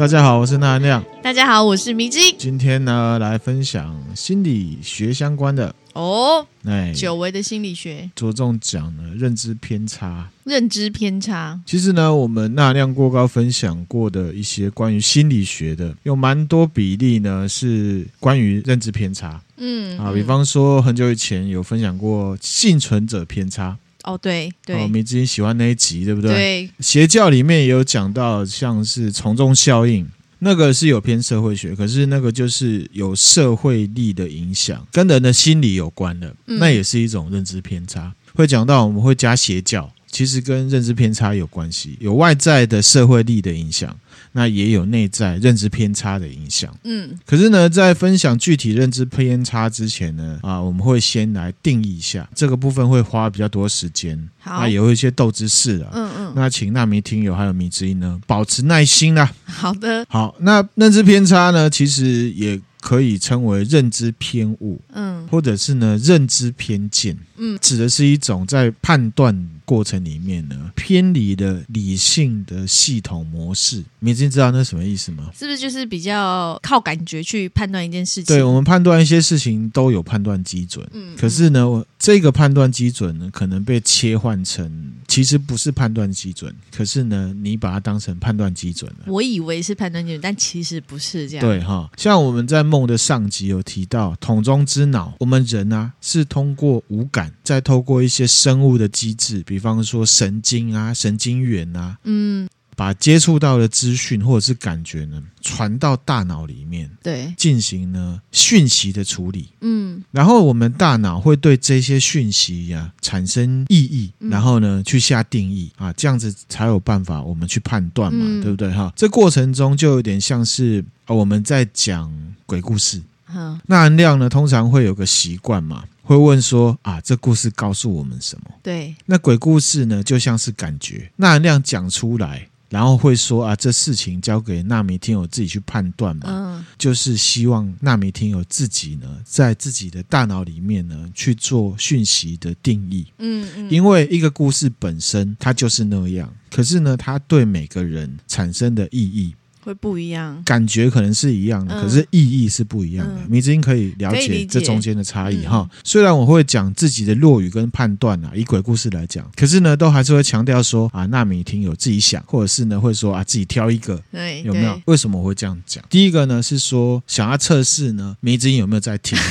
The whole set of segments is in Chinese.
大家好，我是纳亮。大家好，我是迷之音。今天呢，来分享心理学相关的哦，哎，久违的心理学，着重讲呢认知偏差。认知偏差，其实呢，我们纳亮过高分享过的一些关于心理学的，有蛮多比例呢是关于认知偏差。嗯，啊，比方说很久以前有分享过幸存者偏差。哦，对对，哦，迷之音喜欢那一集，对不对？对，邪教里面也有讲到，像是从众效应，那个是有偏社会学，可是那个就是有社会力的影响，跟人的心理有关的，那也是一种认知偏差。会讲到我们会加邪教，其实跟认知偏差有关系，有外在的社会力的影响。那也有内在认知偏差的影响，嗯，可是呢，在分享具体认知偏差之前呢，啊，我们会先来定义一下这个部分，会花比较多时间，好，那有一些斗知识啊，嗯嗯，那请纳迷听友还有迷之音呢，保持耐心啦。好的，好，那认知偏差呢，其实也可以称为认知偏误，嗯，或者是呢认知偏见，嗯，指的是一种在判断。过程里面呢，偏离了理性的系统模式，你已经知道那是什么意思吗？是不是就是比较靠感觉去判断一件事情？对，我们判断一些事情都有判断基准，嗯，可是呢，这个判断基准呢，可能被切换成其实不是判断基准，可是呢，你把它当成判断基准了。我以为是判断基准，但其实不是这样。对哈，像我们在梦的上集有提到，桶中之脑，我们人啊是通过五感，再透过一些生物的机制，比。比方说神经啊，神经元啊，嗯，把接触到的资讯或者是感觉呢，传到大脑里面，对，进行呢讯息的处理，嗯，然后我们大脑会对这些讯息呀、啊、产生意义，然后呢去下定义啊，这样子才有办法我们去判断嘛，嗯、对不对？哈？这过程中就有点像是我们在讲鬼故事，嗯，那纳亮呢通常会有个习惯嘛。会问说啊，这故事告诉我们什么？对，那鬼故事呢，就像是感觉，那亮讲出来，然后会说啊，这事情交给纳米听友自己去判断嘛。嗯，就是希望纳米听友自己呢，在自己的大脑里面呢去做讯息的定义。嗯嗯，因为一个故事本身它就是那样，可是呢，它对每个人产生的意义。会不一样，感觉可能是一样的，嗯、可是意义是不一样的。迷之音可以了解这中间的差异哈。虽然我会讲自己的落语跟判断啊，以鬼故事来讲，可是呢，都还是会强调说啊，纳米听友自己想，或者是呢会说啊，自己挑一个，对，有没有？为什么我会这样讲？第一个呢是说想要测试呢，迷之音有没有在听。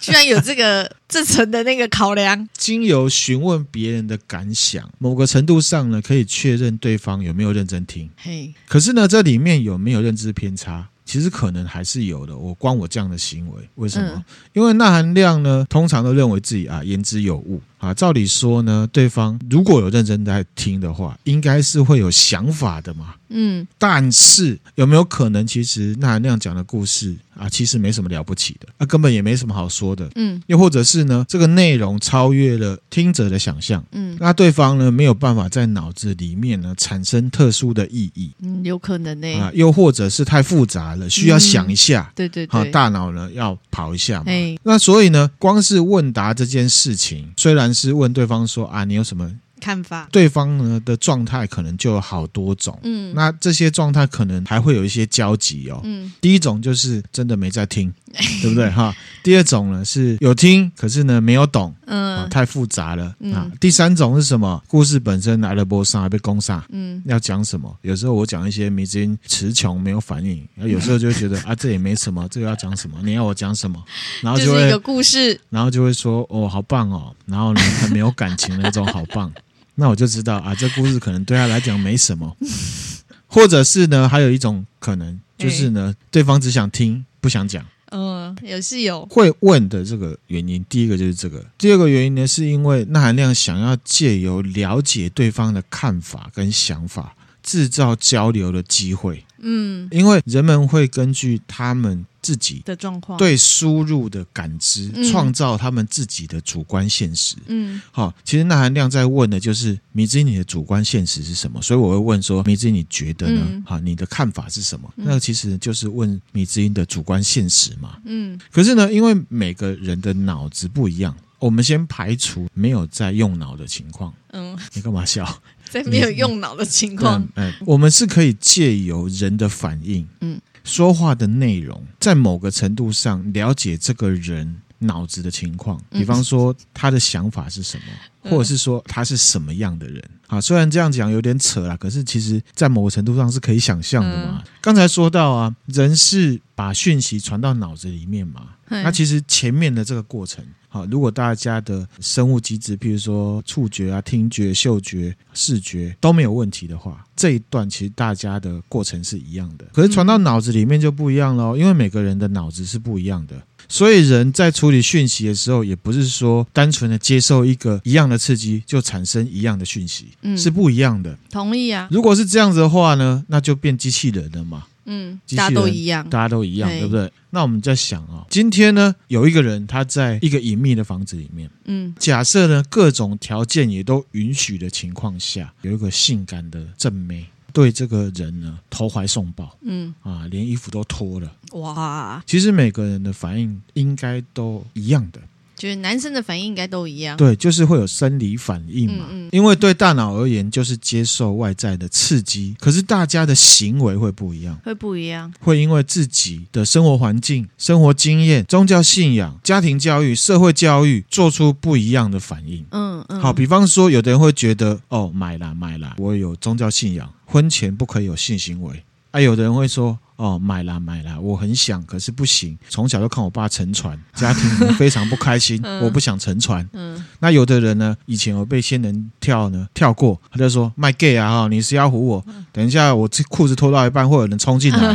居然有这个这层的那个考量，经由询问别人的感想，某个程度上呢，可以确认对方有没有认真听。嘿，可是呢，这里面有没有认知偏差？其实可能还是有的。我光我这样的行为，为什么？嗯、因为钠含量呢，通常都认为自己啊言之有物。啊，照理说呢，对方如果有认真在听的话，应该是会有想法的嘛。嗯，但是有没有可能，其实那那样讲的故事啊，其实没什么了不起的，啊，根本也没什么好说的。嗯，又或者是呢，这个内容超越了听者的想象。嗯，那对方呢，没有办法在脑子里面呢产生特殊的意义。嗯，有可能呢。啊，又或者是太复杂了，需要想一下。嗯、对对对。好，大脑呢要跑一下嘛。嘿那所以呢，光是问答这件事情，虽然。是问对方说啊，你有什么看法？对方呢的状态可能就有好多种，嗯，那这些状态可能还会有一些交集哦，嗯，第一种就是真的没在听，对不对哈？第二种呢是有听，可是呢没有懂，嗯，太复杂了啊。第三种是什么？故事本身来了波上还被攻上，嗯，要讲什么？有时候我讲一些迷之音词穷没有反应，有时候就会觉得 啊，这也没什么，这个要讲什么？你要我讲什么？然后就会一个故事，然后就会说哦，好棒哦，然后呢很没有感情的那种好棒。那我就知道啊，这故事可能对他来讲没什么，或者是呢，还有一种可能就是呢，对方只想听不想讲。嗯，也是有会问的这个原因。第一个就是这个，第二个原因呢，是因为那含量想要借由了解对方的看法跟想法，制造交流的机会。嗯，因为人们会根据他们。自己的状况，对输入的感知，创造他们自己的主观现实。嗯，好，其实那含量在问的就是迷之音，你的主观现实是什么？所以我会问说，迷之音你觉得呢？好，你的看法是什么？那其实就是问迷之音的主观现实嘛。嗯，可是呢，因为每个人的脑子不一样，我们先排除没有在用脑的情况。嗯，你干嘛笑？在没有用脑的情况，哎，我们是可以借由人的反应，嗯，说话的内容，在某个程度上了解这个人脑子的情况，比方说他的想法是什么，或者是说他是什么样的人。啊，虽然这样讲有点扯啦，可是其实在某个程度上是可以想象的嘛。刚才说到啊，人是把讯息传到脑子里面嘛，那其实前面的这个过程。好，如果大家的生物机制，譬如说触觉啊、听觉、嗅觉、视觉都没有问题的话，这一段其实大家的过程是一样的。可是传到脑子里面就不一样喽，因为每个人的脑子是不一样的，所以人在处理讯息的时候，也不是说单纯的接受一个一样的刺激就产生一样的讯息，嗯，是不一样的。同意啊。如果是这样子的话呢，那就变机器人了嘛。嗯，大家都一样，大家都一样，对不对？那我们在想啊，今天呢，有一个人他在一个隐秘的房子里面，嗯，假设呢各种条件也都允许的情况下，有一个性感的正妹对这个人呢投怀送抱，嗯啊，连衣服都脱了，哇！其实每个人的反应应该都一样的。就是男生的反应应该都一样，对，就是会有生理反应嘛。嗯嗯，因为对大脑而言，就是接受外在的刺激，可是大家的行为会不一样，会不一样，会因为自己的生活环境、生活经验、宗教信仰、家庭教育、社会教育，做出不一样的反应。嗯嗯，好，比方说，有的人会觉得，哦，买啦买啦，我有宗教信仰，婚前不可以有性行为。啊，有的人会说。哦，买啦买啦，我很想，可是不行。从小就看我爸沉船，家庭非常不开心。嗯、我不想沉船。嗯，那有的人呢，以前有被仙人跳呢跳过，他就说卖 gay 啊哈，你是要唬我？等一下我这裤子脱到一半，会有人冲进来，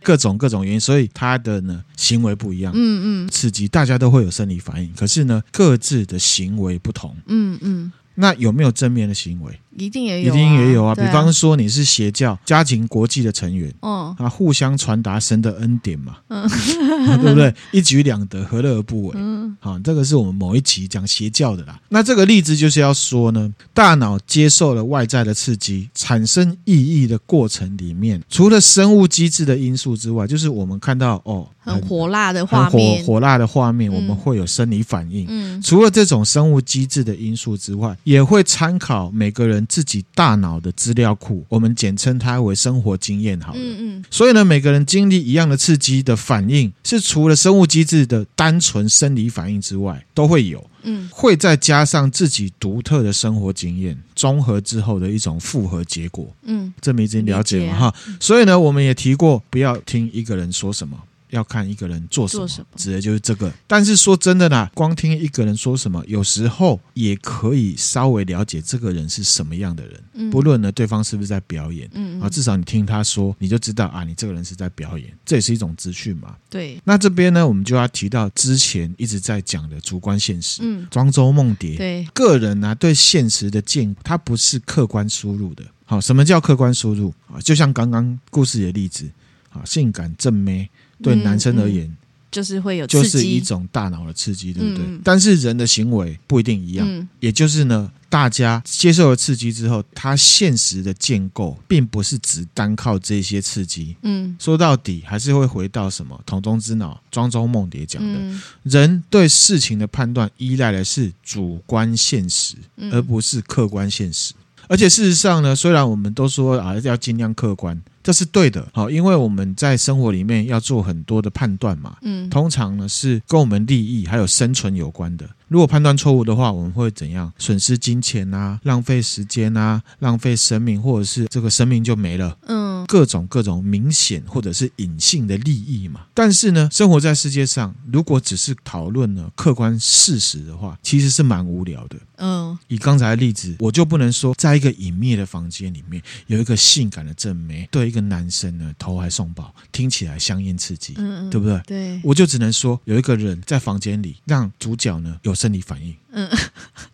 各种各种原因，所以他的呢行为不一样。嗯嗯，刺激大家都会有生理反应，可是呢各自的行为不同。嗯嗯，那有没有正面的行为？一定也有，一定也有啊！比方说你是邪教家庭国际的成员，哦啊，互相传达神的恩典嘛，嗯，对不对？一举两得，何乐而不为？嗯，好，这个是我们某一集讲邪教的啦。那这个例子就是要说呢，大脑接受了外在的刺激，产生意义的过程里面，除了生物机制的因素之外，就是我们看到哦，很火辣的画面，火火辣的画面，我们会有生理反应。嗯，除了这种生物机制的因素之外，也会参考每个人。自己大脑的资料库，我们简称它为生活经验好了。嗯嗯。所以呢，每个人经历一样的刺激的反应，是除了生物机制的单纯生理反应之外，都会有。嗯。会再加上自己独特的生活经验，综合之后的一种复合结果。嗯。这么已经了解了哈。所以呢，我们也提过，不要听一个人说什么。要看一个人做什么，指的就是这个。但是说真的啦，光听一个人说什么，有时候也可以稍微了解这个人是什么样的人。不论呢对方是不是在表演，嗯啊，至少你听他说，你就知道啊，你这个人是在表演，这也是一种资讯嘛。对。那这边呢，我们就要提到之前一直在讲的主观现实。嗯。庄周梦蝶。对。个人呢，对现实的见，它不是客观输入的。好，什么叫客观输入啊？就像刚刚故事里的例子，啊，性感正妹。对男生而言，嗯嗯、就是会有就是一种大脑的刺激，对不对？嗯、但是人的行为不一定一样，嗯、也就是呢，大家接受了刺激之后，他现实的建构并不是只单靠这些刺激。嗯，说到底还是会回到什么？桶中之脑，庄周梦蝶讲的，嗯、人对事情的判断依赖的是主观现实，而不是客观现实。而且事实上呢，虽然我们都说啊要尽量客观。这是对的，好，因为我们在生活里面要做很多的判断嘛，嗯，通常呢是跟我们利益还有生存有关的。如果判断错误的话，我们会怎样？损失金钱啊，浪费时间啊，浪费生命，或者是这个生命就没了。嗯，各种各种明显或者是隐性的利益嘛。但是呢，生活在世界上，如果只是讨论呢客观事实的话，其实是蛮无聊的。嗯，以刚才的例子，我就不能说，在一个隐秘的房间里面有一个性感的正妹，对一个男生呢投怀送抱，听起来香艳刺激，嗯嗯，对不对？对，我就只能说有一个人在房间里，让主角呢有。生理反应。嗯，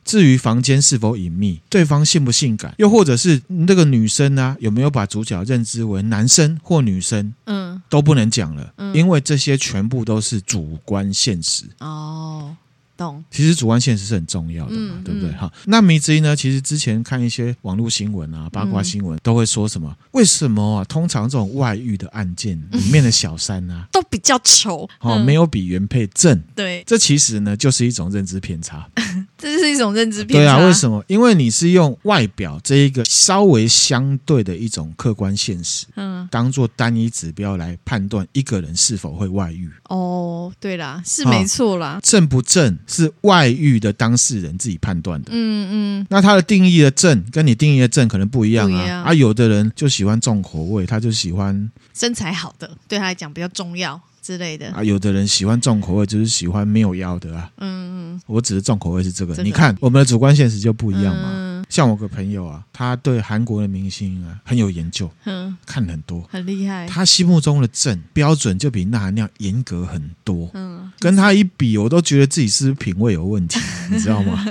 至于房间是否隐秘，对方性不性感，又或者是那个女生呢、啊，有没有把主角认知为男生或女生，嗯，都不能讲了，嗯，因为这些全部都是主观现实。哦。懂，其实主观现实是很重要的嘛，嗯、对不对？哈、嗯，那迷之音呢？其实之前看一些网络新闻啊、八卦新闻，都会说什么？为什么啊？通常这种外遇的案件里面的小三啊，都比较丑，哦，没有比原配正。对，这其实呢，就是一种认知偏差。这是一种认知偏差。对啊，为什么？因为你是用外表这一个稍微相对的一种客观现实，嗯，当做单一指标来判断一个人是否会外遇。哦，对啦，是没错啦。哦，正不正是外遇的当事人自己判断的。嗯嗯。那他的定义的正跟你定义的正可能不一样啊。啊，有的人就喜欢重口味，他就喜欢身材好的，对他来讲比较重要。之类的啊，有的人喜欢重口味，就是喜欢没有腰的啊。嗯嗯，我指的重口味是这个。这个、你看，我们的主观现实就不一样嘛。嗯、像我个朋友啊，他对韩国的明星啊很有研究，嗯，看很多，很厉害。他心目中的正标准就比那含量严格很多。嗯，跟他一比，我都觉得自己是不是品味有问题，你知道吗？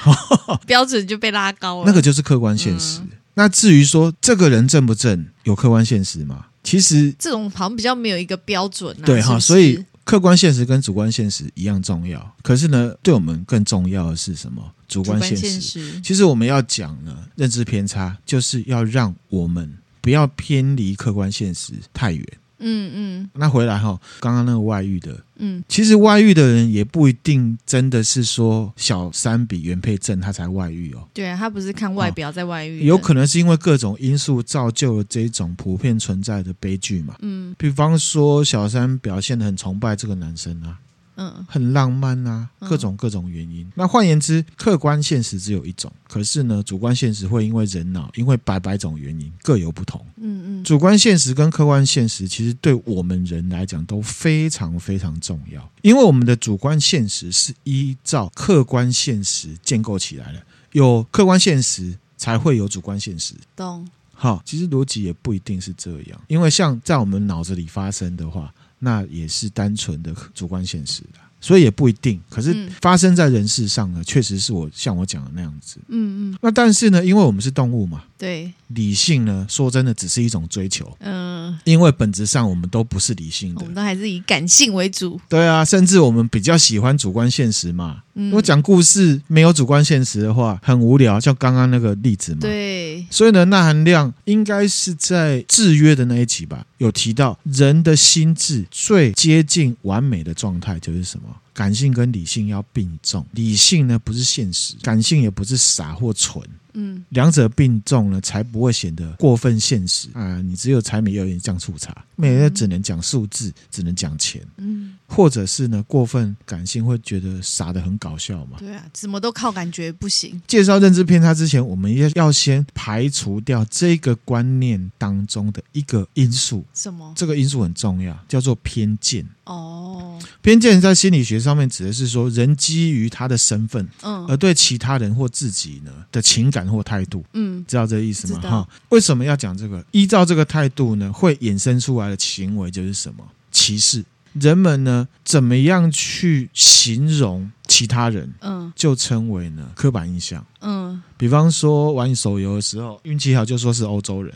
标准就被拉高了。那个就是客观现实。嗯、那至于说这个人正不正，有客观现实吗？其实这种好像比较没有一个标准啊，对哈，所以客观现实跟主观现实一样重要。可是呢，对我们更重要的是什么？主观现实。现实其实我们要讲呢，认知偏差就是要让我们不要偏离客观现实太远。嗯嗯，那回来哈，刚刚那个外遇的，嗯，其实外遇的人也不一定真的是说小三比原配正他才外遇哦。对啊，他不是看外表在外遇，有可能是因为各种因素造就了这种普遍存在的悲剧嘛。嗯，比方说小三表现得很崇拜这个男生啊。嗯，很浪漫啊，各种各种原因。嗯、那换言之，客观现实只有一种，可是呢，主观现实会因为人脑，因为百百种原因各有不同。嗯嗯，主观现实跟客观现实其实对我们人来讲都非常非常重要，因为我们的主观现实是依照客观现实建构起来的，有客观现实才会有主观现实。懂？好，其实逻辑也不一定是这样，因为像在我们脑子里发生的话。那也是单纯的主观现实的，所以也不一定。可是发生在人世上呢，确实是我像我讲的那样子。嗯嗯。那但是呢，因为我们是动物嘛，对，理性呢，说真的，只是一种追求。嗯。因为本质上我们都不是理性的，我们都还是以感性为主。对啊，甚至我们比较喜欢主观现实嘛。嗯。我讲故事没有主观现实的话，很无聊，像刚刚那个例子嘛。对。所以呢，那含量应该是在制约的那一集吧。有提到人的心智最接近完美的状态就是什么？感性跟理性要并重，理性呢不是现实，感性也不是傻或蠢。嗯，两者并重呢，才不会显得过分现实啊！你只有柴米油盐酱醋茶，每天只能讲数字，只能讲钱，嗯，或者是呢过分感性，会觉得傻的很搞笑嘛？对啊，怎么都靠感觉不行。介绍认知偏差之前，我们要要先排除掉这个观念当中的一个因素，什么？这个因素很重要，叫做偏见。哦，偏见在心理学上面指的是说，人基于他的身份，嗯，而对其他人或自己呢的情感。或态度，嗯，知道这个意思吗？哈，为什么要讲这个？依照这个态度呢，会衍生出来的行为就是什么？歧视。人们呢，怎么样去形容其他人？嗯，就称为呢刻板印象。嗯，比方说玩手游的时候，运气好就说是欧洲人，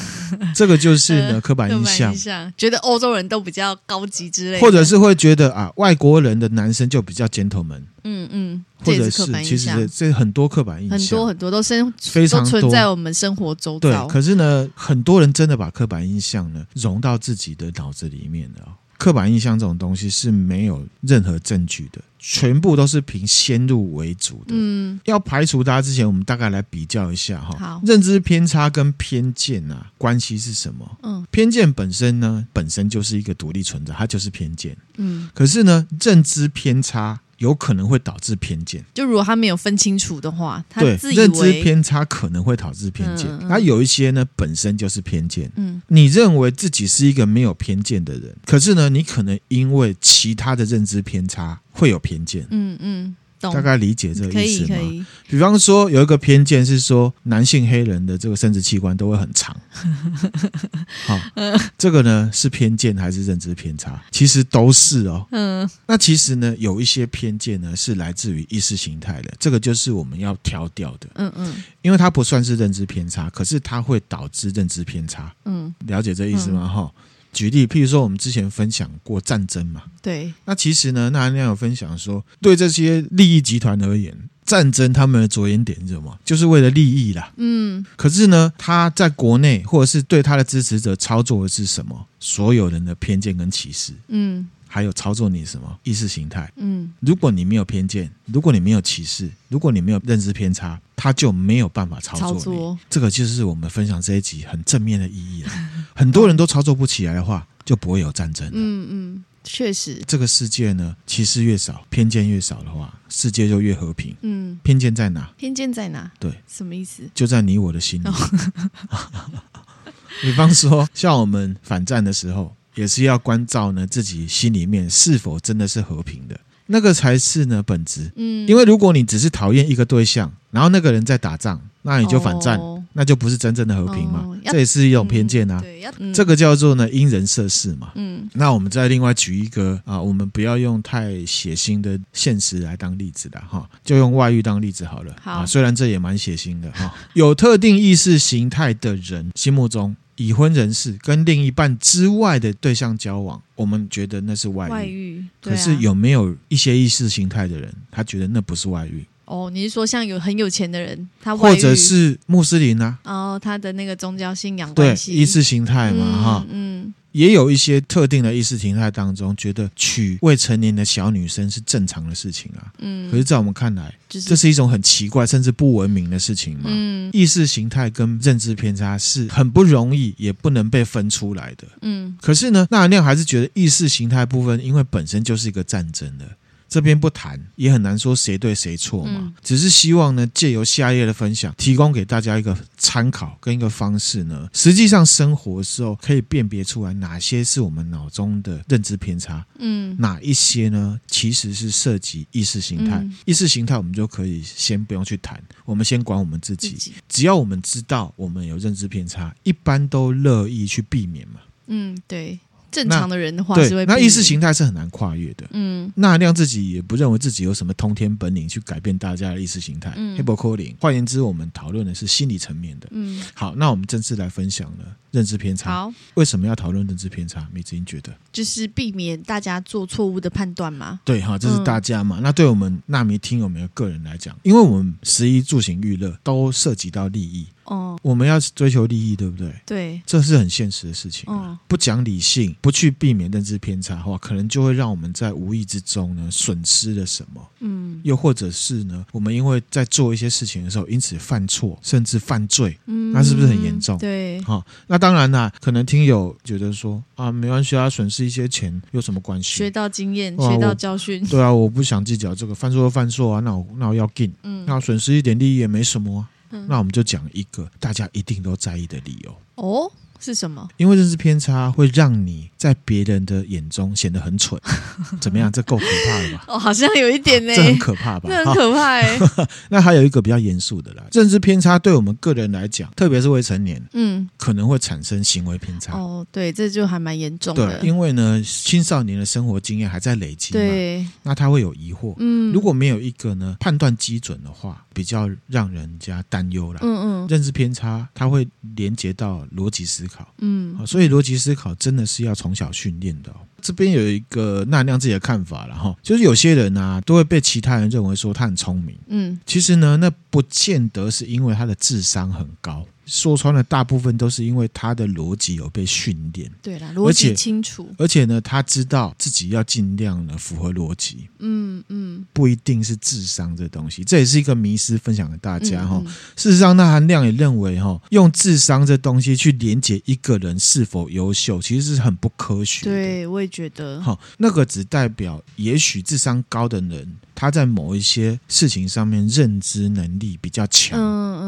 这个就是呢刻板印象。印象觉得欧洲人都比较高级之类的，或者是会觉得啊，外国人的男生就比较 gentleman。嗯嗯，或者是其实这很多刻板印象，很多很多都生非常存在我们生活周遭。对，可是呢，很多人真的把刻板印象呢融到自己的脑子里面了。刻板印象这种东西是没有任何证据的，全部都是凭先入为主的。嗯，要排除它之前，我们大概来比较一下哈。好，认知偏差跟偏见啊，关系是什么？嗯，偏见本身呢，本身就是一个独立存在，它就是偏见。嗯，可是呢，认知偏差。有可能会导致偏见，就如果他没有分清楚的话，他认知偏差可能会导致偏见。那、嗯、有一些呢，本身就是偏见。嗯，你认为自己是一个没有偏见的人，可是呢，你可能因为其他的认知偏差会有偏见。嗯嗯。嗯大概理解这个意思吗？可以可以。比方说，有一个偏见是说，男性黑人的这个生殖器官都会很长。好，这个呢是偏见还是认知偏差？其实都是哦。嗯。那其实呢，有一些偏见呢是来自于意识形态的，这个就是我们要挑掉的。嗯嗯。因为它不算是认知偏差，可是它会导致认知偏差。嗯。了解这意思吗？哈。举例，譬如说，我们之前分享过战争嘛，对。那其实呢，那那有分享说，对这些利益集团而言，战争他们的着眼点是什么？就是为了利益啦。嗯。可是呢，他在国内或者是对他的支持者操作的是什么？所有人的偏见跟歧视。嗯。还有操作你什么意识形态。嗯，如果你没有偏见，如果你没有歧视，如果你没有认知偏差，他就没有办法操作你。操作这个就是我们分享这一集很正面的意义了。很多人都操作不起来的话，就不会有战争了。嗯嗯，确实，这个世界呢，歧视越少，偏见越少的话，世界就越和平。嗯，偏见在哪？偏见在哪？对，什么意思？就在你我的心里。比方说，像我们反战的时候，也是要关照呢自己心里面是否真的是和平的，那个才是呢本质。嗯，因为如果你只是讨厌一个对象，然后那个人在打仗，那你就反战，哦那就不是真正的和平嘛。哦这也是一种偏见啊。嗯对，要、嗯、这个叫做呢因人设事嘛。嗯那我们再另外举一个啊，我们不要用太血腥的现实来当例子的哈，就用外遇当例子好了。好啊，虽然这也蛮血腥的哈。有特定意识形态的人心目中，已婚人士跟另一半之外的对象交往，我们觉得那是外遇。外遇，啊可是有没有一些意识形态的人，他觉得那不是外遇，哦，你是说像有很有钱的人，他或者是穆斯林啊？哦，他的那个宗教信仰对关，系，意识形态嘛哈。嗯也有一些特定的意识形态当中，觉得娶未成年的小女生是正常的事情啊。嗯，可是，在我们看来，就是这是一种很奇怪甚至不文明的事情嘛。嗯意识形态跟认知偏差是很不容易，也不能被分出来的。嗯可是呢，纳兰亮还是觉得意识形态部分，因为本身就是一个战争的。这边不谈，也很难说谁对谁错嘛。嗯只是希望呢，借由下页的分享，提供给大家一个参考跟一个方式呢。实际上生活的时候，可以辨别出来哪些是我们脑中的认知偏差，嗯哪一些呢其实是涉及意识形态。嗯意识形态我们就可以先不用去谈，我们先管我们自己。自己只要我们知道我们有认知偏差，一般都乐意去避免嘛。嗯，对，正常的人的话是对，那意识形态是很难跨越的。嗯纳亮自己也不认为自己有什么通天本领去改变大家的意识形态。嗯黑伯科林，换言之，我们讨论的是心理层面的。嗯，好，那我们正式来分享了认知偏差。好，为什么要讨论认知偏差？米子英觉得，就是避免大家做错误的判断嘛。对哈，这是大家嘛。那对我们纳米听友们的个人来讲，因为我们十一住行娱乐都涉及到利益，哦，我们要追求利益，对不对？对，这是很现实的事情啊、嗯不讲理性，不去避免认知偏差的话，可能就会让我们在无意之中呢损失了什么。嗯又或者是呢，我们因为在做一些事情的时候，因此犯错甚至犯罪。嗯，那是不是很严重对，好、那当然啦，可能听友觉得说啊，没关系啊，损失一些钱有什么关系学系？到经验，哇学到教训。对啊，我不想计较这个，犯错就犯错啊，那我那我要进，嗯那损失一点利益也没什么啊。嗯那我们就讲一个大家一定都在意的理由。哦，是什么？因为认知偏差会让你在别人的眼中显得很蠢，怎么样？这够可怕了吧？哦，好像有一点呢，这很可怕吧？这很可怕哎。那还有一个比较严肃的啦，认知偏差对我们个人来讲，特别是未成年，嗯，可能会产生行为偏差。哦，对，这就还蛮严重对的，。因为呢，青少年的生活经验还在累积嘛，对，那他会有疑惑。嗯，如果没有一个呢判断基准的话，比较让人家担忧啦。嗯嗯认知偏差，它会连接到逻辑思考。嗯，所以逻辑思考真的是要从小训练的哦。这边有一个纳亮自己的看法了哈，就是有些人啊，都会被其他人认为说他很聪明，嗯其实呢，那不见得是因为他的智商很高，说穿了，大部分都是因为他的逻辑有被训练，对啦，逻而且辑清楚。而且呢，他知道自己要尽量的符合逻辑，嗯嗯，不一定是智商这东西，这也是一个迷思，分享给大家哈。嗯事实上，那含量也认为哈，用智商这东西去连接一个人是否优秀，其实是很不科学的。对，我也觉得。好，那个只代表也许智商高的人，他在某一些事情上面认知能力比较强。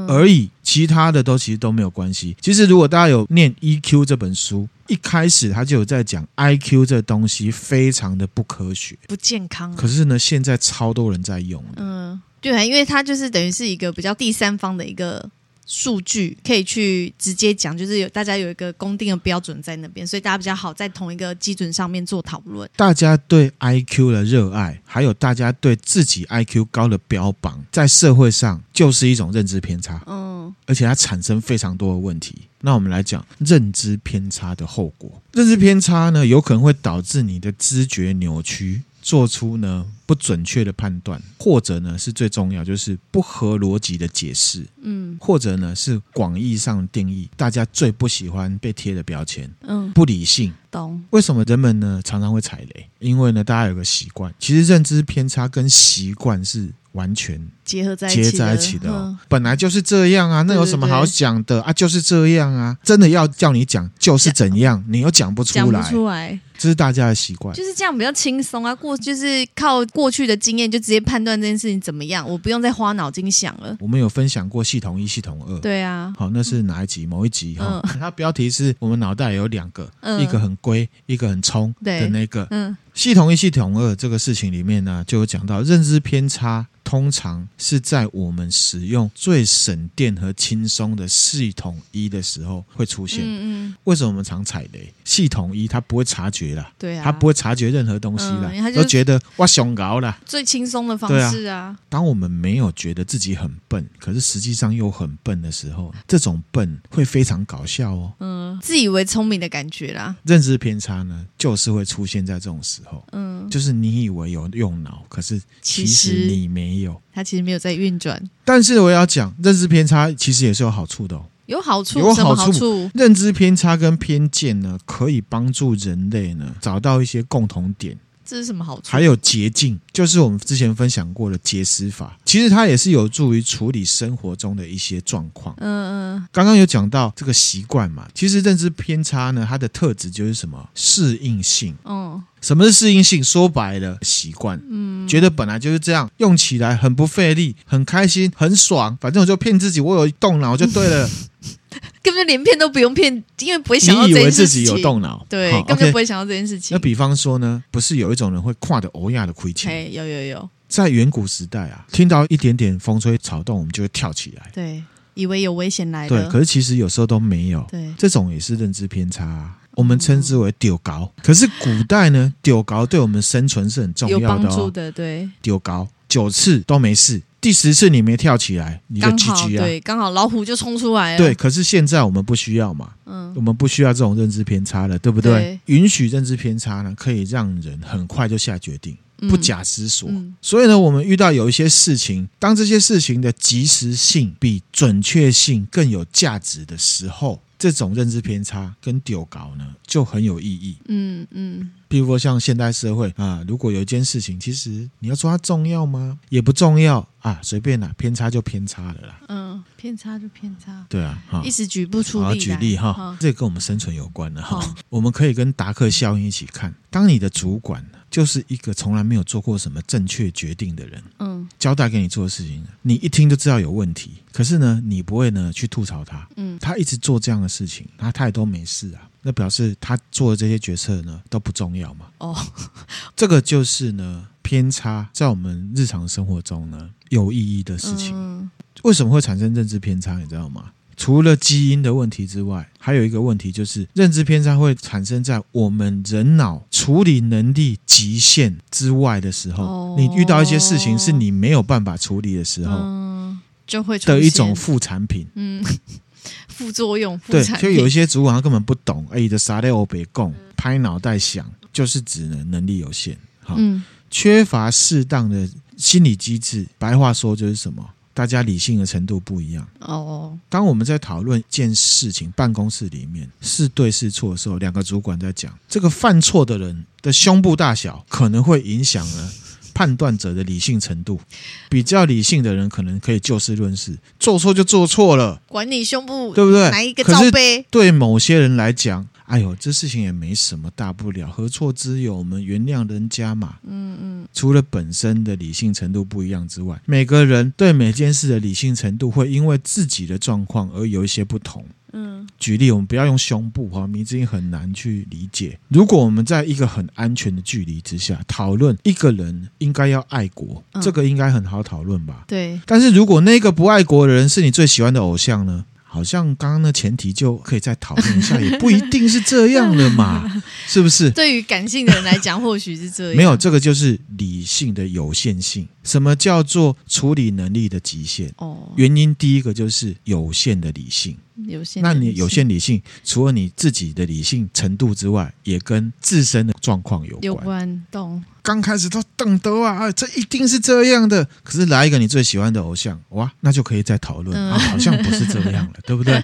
而已，其他的都其实都没有关系。其实，如果大家有念《EQ》这本书，一开始他就有在讲 IQ 这东西非常的不科学。不健康啊。可是呢，现在超多人在用。嗯，对啊，因为它就是等于是一个比较第三方的一个数据，可以去直接讲，就是有大家有一个公定的标准在那边，所以大家比较好在同一个基准上面做讨论。大家对 IQ 的热爱，还有大家对自己 IQ 高的标榜，在社会上就是一种认知偏差，嗯而且它产生非常多的问题。那我们来讲认知偏差的后果。认知偏差呢，有可能会导致你的知觉扭曲，做出呢不准确的判断，或者呢是最重要就是不合逻辑的解释，嗯，或者呢是广义上定义，大家最不喜欢被贴的标签，嗯，不理性。懂。为什么人们呢常常会踩雷？因为呢大家有个习惯，其实认知偏差跟习惯是。完全结合在结在一起的，哦，本来就是这样啊，那有什么好讲的啊？就是这样啊，真的要叫你讲就是怎样，你又讲不出来，讲不出来。这是大家的习惯，就是这样比较轻松啊。过就是靠过去的经验就直接判断这件事情怎么样，我不用再花脑筋想了。我们有分享过系统一、系统二，对啊，好，那是哪一集？某一集哈，它标题是我们脑袋有两个，一个很龟，一个很冲的那个。嗯，系统一、系统二这个事情里面呢，就有讲到认知偏差，通常是在我们使用最省电和轻松的系统一的时候会出现。嗯嗯，为什么我们常踩雷？系统一他不会察觉。对啊，他不会察觉任何东西了，嗯、都觉得哇，熊高了，最轻松的方式啊，啊。当我们没有觉得自己很笨，可是实际上又很笨的时候，这种笨会非常搞笑哦。嗯，自以为聪明的感觉啦。认知偏差呢，就是会出现在这种时候。嗯，就是你以为有用脑，可是其实你没有，他其实没有在运转。但是我要讲，认知偏差其实也是有好处的哦。有好处，有好处。好处认知偏差跟偏见呢，可以帮助人类呢找到一些共同点。这是什么好处？还有捷径，就是我们之前分享过的捷思法。其实它也是有助于处理生活中的一些状况。嗯嗯。刚刚有讲到这个习惯嘛，其实认知偏差呢，它的特质就是什么？适应性。嗯。什么是适应性？说白了，习惯。嗯。觉得本来就是这样，用起来很不费力，很开心，很爽。反正我就骗自己，我有动脑就对了。根本连骗都不用骗，因为不会想到这件事情。你以为自己有动脑，对，根本不会想到这件事情。那比方说呢，不是有一种人会跨着欧亚的亏钱？有有有，在远古时代啊，听到一点点风吹草动，我们就会跳起来，对，以为有危险来了。对，可是其实有时候都没有。对，这种也是认知偏差，我们称之为丢高。可是古代呢，丢高对我们生存是很重要的，有帮助的。对，丢高九次都没事。第十次你没跳起来，你就 GG 啊！对，刚好老虎就冲出来了。对，可是现在我们不需要嘛，嗯，我们不需要这种认知偏差了，对不对？对，允许认知偏差呢，可以让人很快就下决定，不假思索。嗯，所以呢，我们遇到有一些事情，当这些事情的及时性比准确性更有价值的时候。这种认知偏差跟丢稿呢，就很有意义。嗯嗯，比如说像现代社会啊，如果有一件事情，其实你要说它重要吗？也不重要啊，随便啦，偏差就偏差了啦。嗯，偏差就偏差。对啊，哈，一时举不出例。好，举例哈，好这跟我们生存有关的哈。我们可以跟达克效应一起看，当你的主管。就是一个从来没有做过什么正确决定的人，嗯，交代给你做的事情，你一听就知道有问题。可是呢，你不会呢去吐槽他，嗯，他一直做这样的事情，他他也都没事啊，那表示他做的这些决策呢都不重要嘛。哦，这个就是呢偏差，在我们日常生活中呢有意义的事情。嗯，为什么会产生认知偏差？你知道吗？除了基因的问题之外，还有一个问题就是认知偏差会产生在我们人脑处理能力极限之外的时候。哦、你遇到一些事情是你没有办法处理的时候，嗯、就会的一种副产品。嗯，副作用。对，就有一些主管他根本不懂，哎，的啥的欧北共拍脑袋想，就是只能能力有限。好，嗯、缺乏适当的心理机制，白话说就是什么？大家理性的程度不一样哦。当我们在讨论一件事情，办公室里面是对是错的时候，两个主管在讲，这个犯错的人的胸部大小可能会影响了判断者的理性程度。比较理性的人可能可以就事论事，做错就做错了，管你胸部对不对？哪一个罩杯？对某些人来讲。哎呦，这事情也没什么大不了，何错之有？我们原谅人家嘛。嗯嗯。除了本身的理性程度不一样之外，每个人对每件事的理性程度会因为自己的状况而有一些不同。嗯。举例，我们不要用胸部哈，名字很难去理解。如果我们在一个很安全的距离之下讨论一个人应该要爱国，嗯、这个应该很好讨论吧？对。但是如果那个不爱国的人是你最喜欢的偶像呢？好像刚刚的前提就可以再讨论一下，也不一定是这样的嘛，是不是？对于感性的人来讲，或许是这样。没有，这个就是理性的有限性。什么叫做处理能力的极限？哦，原因第一个就是有限的理性。有限，那你有限理性，除了你自己的理性程度之外，也跟自身的状况有关。有关，懂。刚开始都懂得啊，这一定是这样的。可是来一个你最喜欢的偶像，哇，那就可以再讨论、嗯、啊，好像不是这样了，对不对？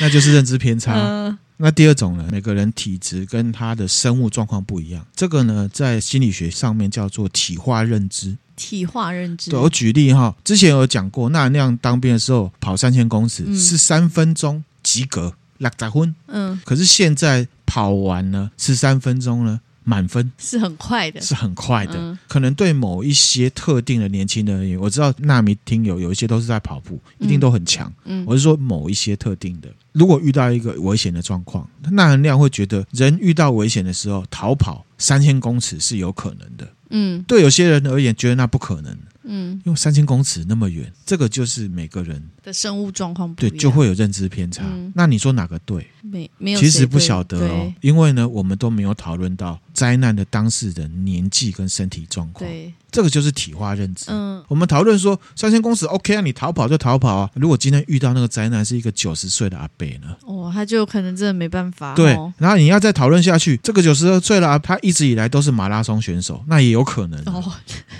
那就是认知偏差。嗯、那第二种呢，每个人体质跟他的生物状况不一样，这个呢，在心理学上面叫做体化认知。体化认知。对，我举例哈，之前有讲过，纳亮当兵的时候跑三千公尺、嗯、是三分钟及格，六十分。嗯。可是现在跑完呢，十三分钟呢，满分。是很快的。是很快的。嗯、可能对某一些特定的年轻人而言，我知道纳米听友有一些都是在跑步，一定都很强。嗯。我是说某一些特定的，如果遇到一个危险的状况，纳亮会觉得人遇到危险的时候逃跑三千公尺是有可能的。嗯，对有些人而言，觉得那不可能。嗯，因为三千公尺那么远，这个就是每个人的生物状况不对，就会有认知偏差。嗯、那你说哪个对？没没有，其实不晓得哦，因为呢，我们都没有讨论到灾难的当事人年纪跟身体状况。对。这个就是体化认知。嗯，我们讨论说三千公尺 OK 啊，你逃跑就逃跑啊。如果今天遇到那个灾难是一个九十岁的阿伯呢？哦，他就可能真的没办法。对，然后你要再讨论下去，这个九十二岁了，他一直以来都是马拉松选手，那也有可能。哦，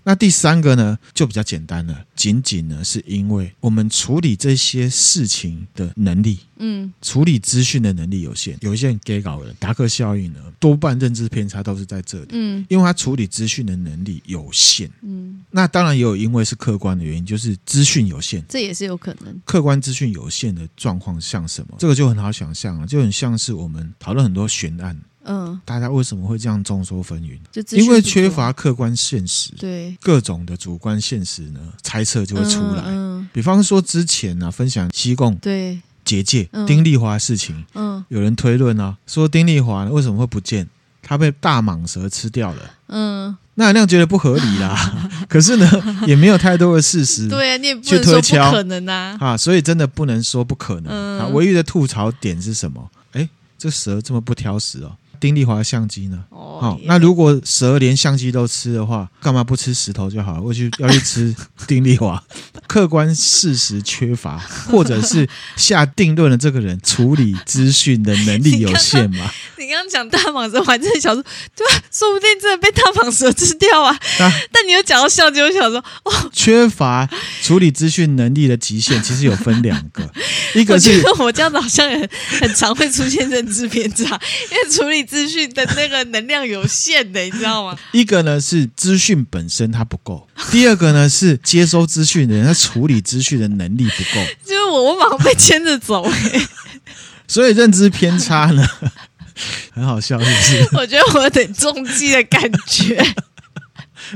那第三个呢，就比较简单了，仅仅呢是因为我们处理这些事情的能力。嗯，处理资讯的能力有限，有一些人给搞的达克效应呢，多半认知偏差都是在这里。嗯，因为他处理资讯的能力有限。嗯，那当然也有因为是客观的原因，就是资讯有限，这也是有可能。客观资讯有限的状况像什么？这个就很好想象了，就很像是我们讨论很多悬案。嗯，大家为什么会这样众说纷纭？就因为缺乏客观现实。对，各种的主观现实呢，猜测就会出来。嗯，嗯比方说之前呢、啊，分享西贡。对。结界丁丽华的事情，嗯，有人推论啊，说丁丽华为什么会不见？他被大蟒蛇吃掉了，嗯，那那样觉得不合理啦。可是呢，也没有太多的事实，对啊，你也不能说不可能啊，啊，所以真的不能说不可能。啊，唯一的吐槽点是什么？哎，这蛇这么不挑食哦。丁丽华相机呢？哦，好，那如果蛇连相机都吃的话，干嘛不吃石头就好了？我去 要去吃丁丽华，客观事实缺乏，或者是下定论的这个人处理资讯的能力有限嘛？你刚刚讲大蟒蛇，我还真的想说，对吧？说不定真的被大蟒蛇吃掉啊！啊但你又讲到相机，我想说，哦，缺乏处理资讯能力的极限，其实有分两个，一个是我，我这样子好像很很常会出现认知偏差，因为处理。资讯的那个能量有限的，你知道吗？一个呢是资讯本身它不够，第二个呢是接收资讯的人他处理资讯的能力不够。就是我，我马上被牵着走，欸，所以认知偏差呢，很好笑，是不是？我觉得我有点中计的感觉。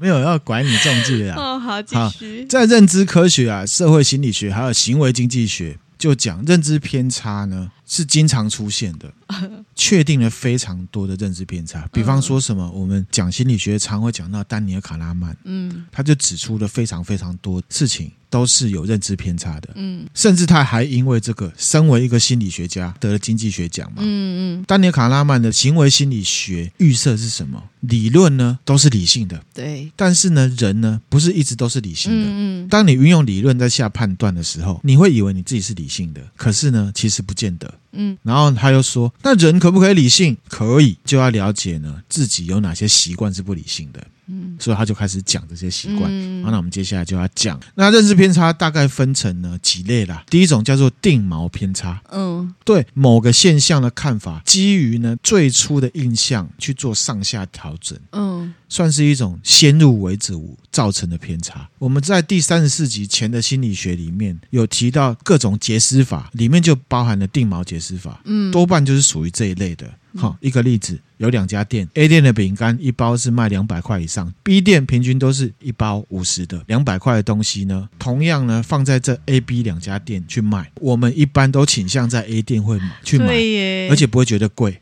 没有要管你中计的哦，好，继续。在认知科学啊、社会心理学还有行为经济学，就讲认知偏差呢。是经常出现的，确定了非常多的认知偏差。比方说什么，我们讲心理学常会讲到丹尼尔·卡拉曼，嗯，他就指出了非常非常多事情都是有认知偏差的，嗯，甚至他还因为这个，身为一个心理学家得了经济学奖嘛，嗯嗯。丹尼尔·卡拉曼的行为心理学预设是什么？理论呢都是理性的，对，但是呢人呢不是一直都是理性的，嗯嗯。当你运用理论在下判断的时候，你会以为你自己是理性的，可是呢其实不见得。嗯，然后他又说，那人可不可以理性？可以，就要了解呢自己有哪些习惯是不理性的。嗯，所以他就开始讲这些习惯。嗯，好，那我们接下来就要讲，那认知偏差大概分成呢几类啦。第一种叫做定锚偏差。嗯，对某个现象的看法，基于呢最初的印象去做上下调整。嗯。算是一种先入为主造成的偏差。我们在第三十四集前的心理学里面有提到各种解释法，里面就包含了定锚解释法，嗯，多半就是属于这一类的。好，一个例子，有两家店，A 店的饼干一包是卖两百块以上，B 店平均都是一包五十的，两百块的东西呢，同样呢放在这 A、B 两家店去卖，我们一般都倾向在 A 店会买去买，而且不会觉得贵，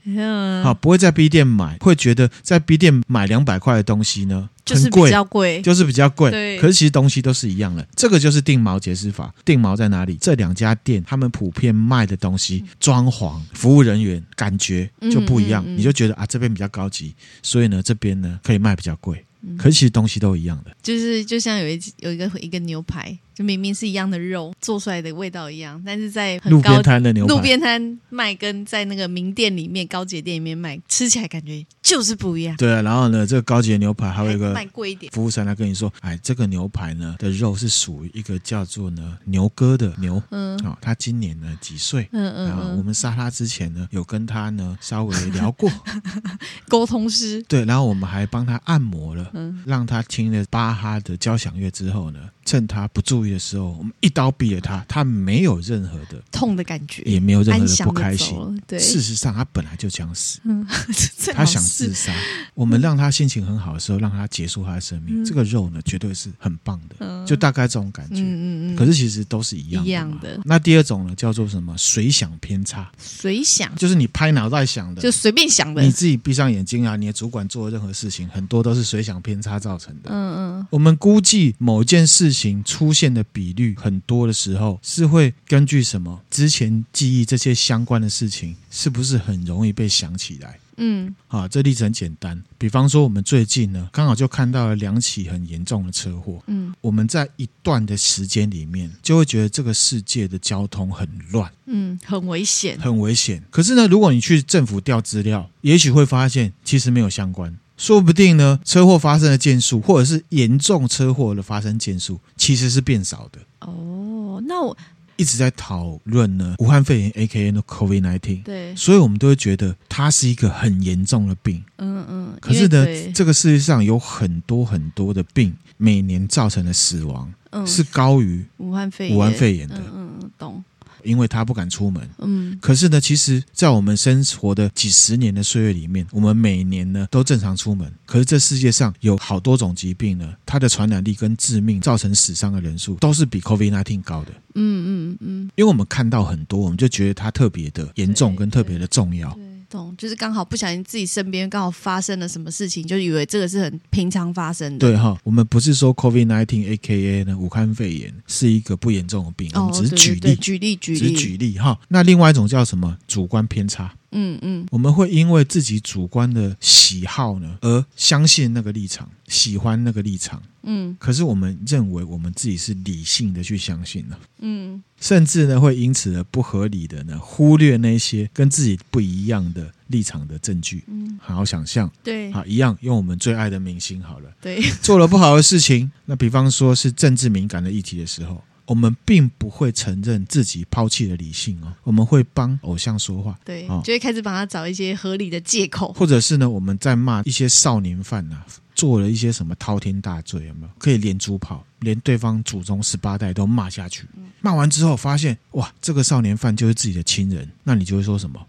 好，不会在 B 店买，会觉得在 B 店买两百块的东西呢。就是比较贵，就是比较贵。对，可是其实东西都是一样的。这个就是定毛解释法。定毛在哪里？这两家店他们普遍卖的东西，装潢、服务人员感觉就不一样，嗯嗯嗯、你就觉得啊，这边比较高级，所以呢，这边呢可以卖比较贵。可是其实东西都一样的，就是就像有一有一个一个牛排，就明明是一样的肉，做出来的味道一样，但是在很高路边摊的牛，路边摊卖跟在那个名店里面、高级店里面卖，吃起来感觉就是不一样。对啊，然后呢，这个高级的牛排还有一个卖贵一点，服务生来跟你说，哎，这个牛排呢的肉是属于一个叫做呢牛哥的牛，嗯，好、哦，他今年呢几岁？嗯嗯，然后我们杀他之前呢，有跟他呢稍微聊过，沟通师。对，然后我们还帮他按摩了，嗯，让他。听了巴哈的交响乐之后呢，趁他不注意的时候，我们一刀毙了他。他没有任何的痛的感觉，也没有任何的不开心。对，事实上他本来就想死，嗯、他想自杀。我们让他心情很好的时候，让他结束他的生命。嗯、这个肉呢，绝对是很棒的，嗯、就大概这种感觉。嗯嗯嗯。可是其实都是一样的。一样的。那第二种呢，叫做什么？随想偏差。随想就是你拍脑袋想的，就随便想的。你自己闭上眼睛啊，你的主管做的任何事情，很多都是随想偏差造成的。嗯嗯。我们估计某件事情出现的比率很多的时候，是会根据什么？之前记忆这些相关的事情，是不是很容易被想起来？嗯，好，这例子很简单，比方说我们最近呢，刚好就看到了两起很严重的车祸。嗯，我们在一段的时间里面，就会觉得这个世界的交通很乱，嗯，很危险，很危险。可是呢，如果你去政府调资料，也许会发现其实没有相关。说不定呢，车祸发生的件数，或者是严重车祸的发生件数，其实是变少的。哦，那我一直在讨论呢，武汉肺炎 （A.K.A. COVID nineteen）。对，所以我们都会觉得它是一个很严重的病。嗯嗯。可是呢，这个世界上有很多很多的病，每年造成的死亡，嗯，是高于武汉肺炎武汉肺炎的。嗯嗯，懂。因为他不敢出门，嗯，可是呢，其实，在我们生活的几十年的岁月里面，我们每年呢都正常出门。可是这世界上有好多种疾病呢，它的传染力跟致命、造成死伤的人数都是比 COVID-19 高的。嗯嗯嗯，因为我们看到很多，我们就觉得它特别的严重跟特别的重要。懂，就是刚好不小心自己身边刚好发生了什么事情，就以为这个是很平常发生的。对哈，我们不是说 COVID nineteen A K A 呢武汉肺炎是一个不严重的病，哦、我们只是举例，对对对举例，举例，只举例哈。那另外一种叫什么？主观偏差。嗯嗯，我们会因为自己主观的喜好呢，而相信那个立场，喜欢那个立场。嗯，可是我们认为我们自己是理性的去相信了。嗯，甚至呢会因此而不合理的呢忽略那些跟自己不一样的立场的证据。嗯，好好想象。对，好一样用我们最爱的明星好了。对，做了不好的事情，那比方说是政治敏感的议题的时候。我们并不会承认自己抛弃了理性哦，我们会帮偶像说话，对，就会开始帮他找一些合理的借口，或者是呢，我们在骂一些少年犯呐、啊，做了一些什么滔天大罪，有没有？可以连珠炮，连对方祖宗十八代都骂下去，骂完之后发现哇，这个少年犯就是自己的亲人，那你就会说什么？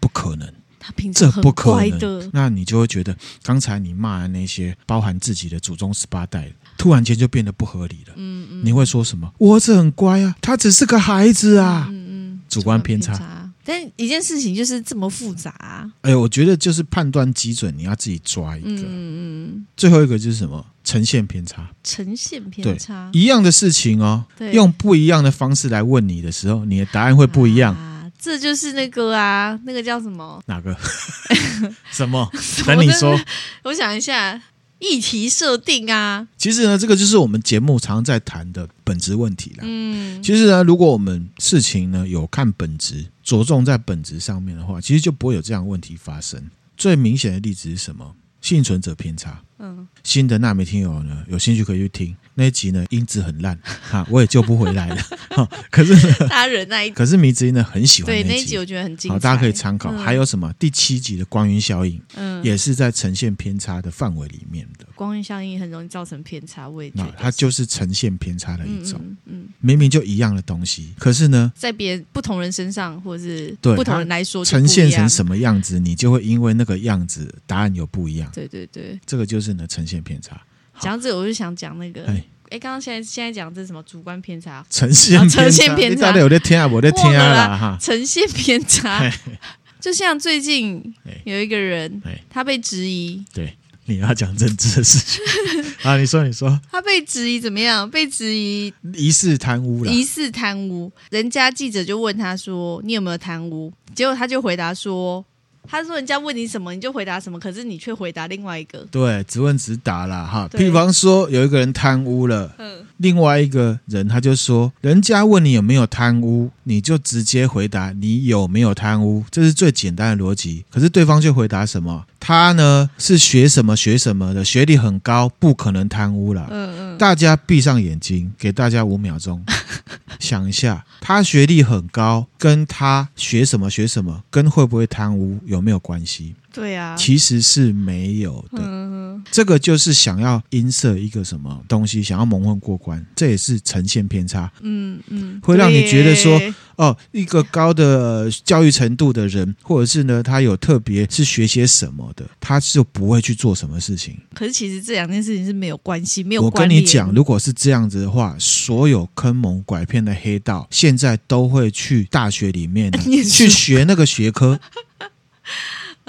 不可能。这不可能，那你就会觉得刚才你骂的那些包含自己的祖宗十八代，突然间就变得不合理了。嗯嗯，你会说什么？我儿子很乖啊，他只是个孩子啊。嗯嗯，主观偏差。但一件事情就是这么复杂啊。哎，我觉得就是判断基准，你要自己抓一个。嗯嗯。最后一个就是什么？呈现偏差。呈现偏差。一样的事情哦，用不一样的方式来问你的时候，你的答案会不一样。啊这就是那个啊，那个叫什么？哪个？什么？等你说。我想一下，议题设定啊。其实呢，这个就是我们节目常在谈的本质问题啦。嗯，其实呢，如果我们事情呢有看本质，着重在本质上面的话，其实就不会有这样的问题发生。最明显的例子是什么？幸存者偏差。嗯，新的纳米听友呢，有兴趣可以去听。那一集呢，音质很烂，哈，我也救不回来了。哈，可是 大家忍耐。可是迷之音呢，很喜欢那一集，对那一集，我觉得很精彩。好，大家可以参考。嗯、还有什么？第七集的光晕效应，嗯，也是在呈现偏差的范围里面的。光晕效应很容易造成偏差，我也觉得它就是呈现偏差的一种。嗯，嗯嗯明明就一样的东西，可是呢，在别人不同人身上，或者是不同人来说，呈现成什么样子，你就会因为那个样子，答案有不一样。对对对，这个就是呢，呈现偏差。讲到这个，我就想讲那个，哎哎，刚刚现在现在讲这是什么主观偏差？呈现呈现偏差，我在听啊，我在听啊哈。呈现偏差，就像最近有一个人，他被质疑，对，你要讲政治的事情啊？你说，你说，他被质疑怎么样？被质疑疑似贪污了，疑似贪污。人家记者就问他说：“你有没有贪污？”结果他就回答说。他说：“人家问你什么，你就回答什么。可是你却回答另外一个。对，只问直答啦。哈。比方说，有一个人贪污了，嗯，另外一个人他就说，人家问你有没有贪污，你就直接回答你有没有贪污，这是最简单的逻辑。可是对方却回答什么？他呢是学什么学什么的，学历很高，不可能贪污了。嗯嗯。大家闭上眼睛，给大家五秒钟。” 想一下，他学历很高，跟他学什么学什么，跟会不会贪污有没有关系？对啊，其实是没有的。嗯，这个就是想要影射一个什么东西，想要蒙混过关，这也是呈现偏差。嗯嗯，会让你觉得说，哦，一个高的教育程度的人，或者是呢，他有特别是学些什么的，他就不会去做什么事情。可是其实这两件事情是没有关系，没有关。我跟你讲，如果是这样子的话，所有坑蒙拐骗的黑道，现在都会去大学里面 去学那个学科。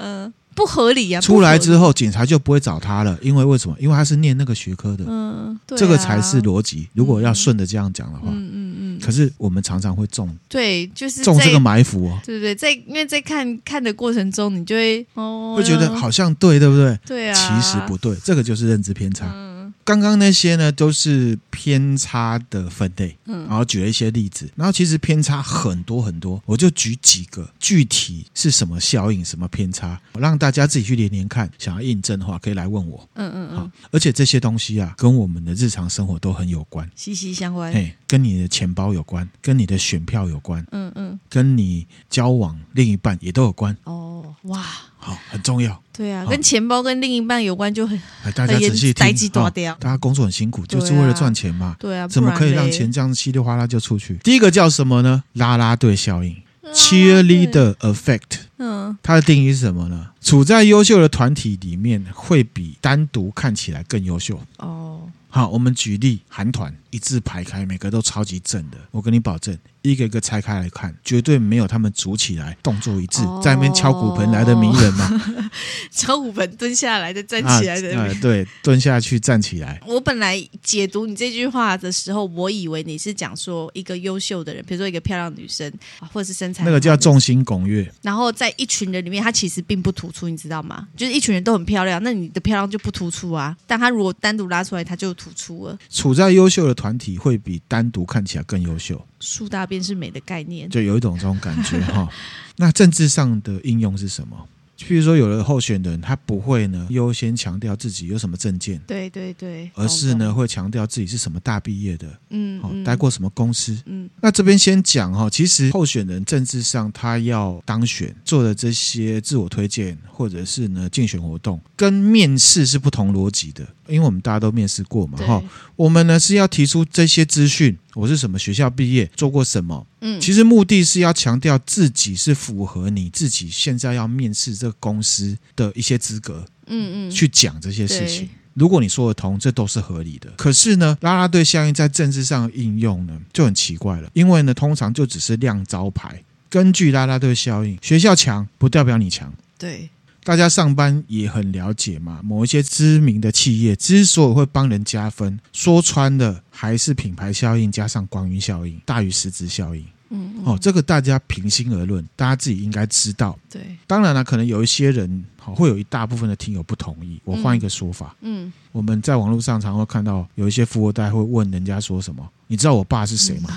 嗯，不合理呀！出来之后，警察就不会找他了，因为为什么？因为他是念那个学科的。嗯，对啊，这个才是逻辑。如果要顺着这样讲的话，嗯嗯嗯。可是我们常常会中，对，就是中这个埋伏哦。对对对，在因为在看看的过程中，你就会哦，会觉得好像对，对不对？对啊，其实不对，这个就是认知偏差。嗯刚刚那些呢，都是偏差的分类，嗯，然后举了一些例子，然后其实偏差很多很多，我就举几个，具体是什么效应、什么偏差，我让大家自己去连连看，想要印证的话，可以来问我，嗯嗯嗯，好，而且这些东西啊，跟我们的日常生活都很有关，息息相关，嘿，跟你的钱包有关，跟你的选票有关，嗯嗯，跟你交往另一半也都有关，哦，哇。好，很重要。对啊，跟钱包跟另一半有关，就很大家仔细听。大家工作很辛苦，就是为了赚钱嘛。对啊，怎么可以让钱这样稀里哗啦就出去？第一个叫什么呢？拉拉队效应 （Cheerleader Effect）。嗯，它的定义是什么呢？处在优秀的团体里面，会比单独看起来更优秀。哦，好，我们举例，韩团一字排开，每个都超级正的，我跟你保证。一个一个拆开来看，绝对没有他们组起来动作一致，哦、在那边敲骨盆来的名人嘛。敲骨盆蹲下来的站起来的、啊呃，对，蹲下去站起来。我本来解读你这句话的时候，我以为你是讲说一个优秀的人，比如说一个漂亮女生，或者是身材那个叫众星拱月。然后在一群人里面，她其实并不突出，你知道吗？就是一群人都很漂亮，那你的漂亮就不突出啊。但她如果单独拉出来，她就突出了。处在优秀的团体，会比单独看起来更优秀。树大便是美的概念，就有一种这种感觉哈。那政治上的应用是什么？譬如说，有的候选人他不会呢优先强调自己有什么证件，对对对，而是呢会强调自己是什么大毕业的，嗯，好，待过什么公司，嗯。那这边先讲哈，其实候选人政治上他要当选做的这些自我推荐或者是呢竞选活动，跟面试是不同逻辑的，因为我们大家都面试过嘛，哈。我们呢是要提出这些资讯，我是什么学校毕业，做过什么。嗯，其实目的是要强调自己是符合你自己现在要面试这个公司的一些资格。嗯嗯，去讲这些事情。如果你说得通，这都是合理的。可是呢，拉拉队效应在政治上的应用呢就很奇怪了，因为呢通常就只是亮招牌。根据拉拉队效应，学校强不代表你强。对。大家上班也很了解嘛，某一些知名的企业之所以会帮人加分，说穿了还是品牌效应加上光晕效应大于实质效应。嗯，嗯，哦，这个大家平心而论，大家自己应该知道。对，当然了，可能有一些人，好，会有一大部分的听友不同意。我换一个说法，嗯，嗯，我们在网络上常会看到有一些富二代会问人家说什么：“你知道我爸是谁吗？”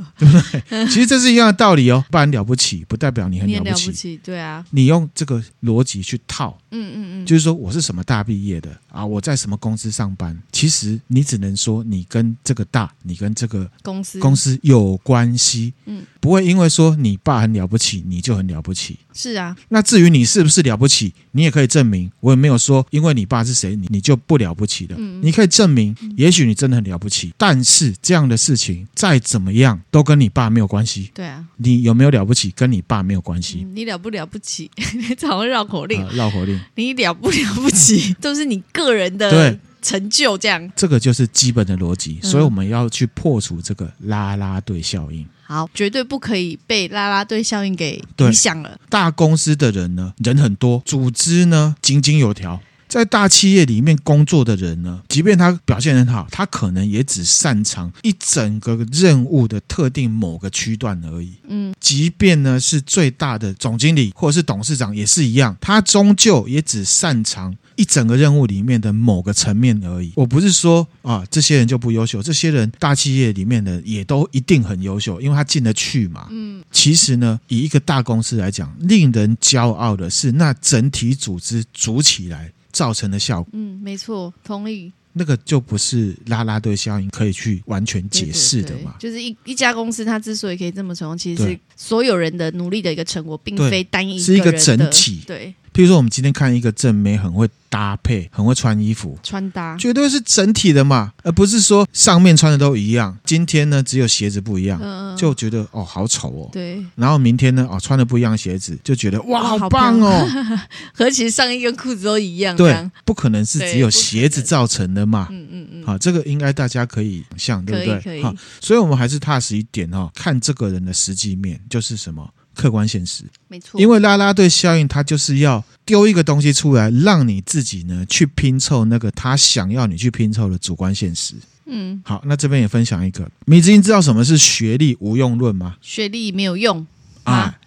嗯对不对？其实这是一样的道理哦。不然了不起，不代表你很了不起。了不起，对啊。你用这个逻辑去套，嗯嗯嗯，就是说我是什么大毕业的啊？我在什么公司上班？其实你只能说你跟这个大，你跟这个公司公司有关系。嗯，不会因为说你爸很了不起，你就很了不起。是啊。那至于你是不是了不起，你也可以证明。我也没有说因为你爸是谁，你你就不了不起的。嗯，你可以证明，也许你真的很了不起。但是这样的事情再怎么样都跟跟你爸没有关系，对啊，你有没有了不起？跟你爸没有关系。你了不了不起？你常会绕口令，绕口令。你了不了不起？都是你个人的成就，这样。这个就是基本的逻辑，所以我们要去破除这个拉拉队效应。好，绝对不可以被拉拉队效应给影响了。大公司的人呢，人很多，组织呢井井有条。在大企业里面工作的人呢，即便他表现很好，他可能也只擅长一整个任务的特定某个区段而已。嗯，即便呢是最大的总经理或者是董事长也是一样，他终究也只擅长一整个任务里面的某个层面而已。我不是说啊，这些人就不优秀，这些人大企业里面的也都一定很优秀，因为他进得去嘛。嗯，其实呢，以一个大公司来讲，令人骄傲的是那整体组织组起来造成的效果。嗯，没错，同意。那个就不是拉拉队效应可以去完全解释的嘛？就是一一家公司，它之所以可以这么成功，其实是所有人的努力的一个成果，并非单一是一个整体。对。譬如说，我们今天看一个正妹很会搭配，很会穿衣服，穿搭绝对是整体的嘛，而不是说上面穿的都一样。今天呢，只有鞋子不一样，嗯、就觉得哦好丑哦。对。然后明天呢，哦穿的不一样鞋子，就觉得哇好棒哦。和其实上衣跟裤子都一样。对，不可能是只有鞋子造成的嘛。嗯嗯嗯。好，这个应该大家可以想，对不对？可以。好，所以我们还是踏实一点哦，看这个人的实际面就是什么。客观现实，没错，因为拉拉队效应，它就是要丢一个东西出来，让你自己呢去拼凑那个他想要你去拼凑的主观现实。嗯，好，那这边也分享一个，米子英知道什么是学历无用论吗？学历没有用。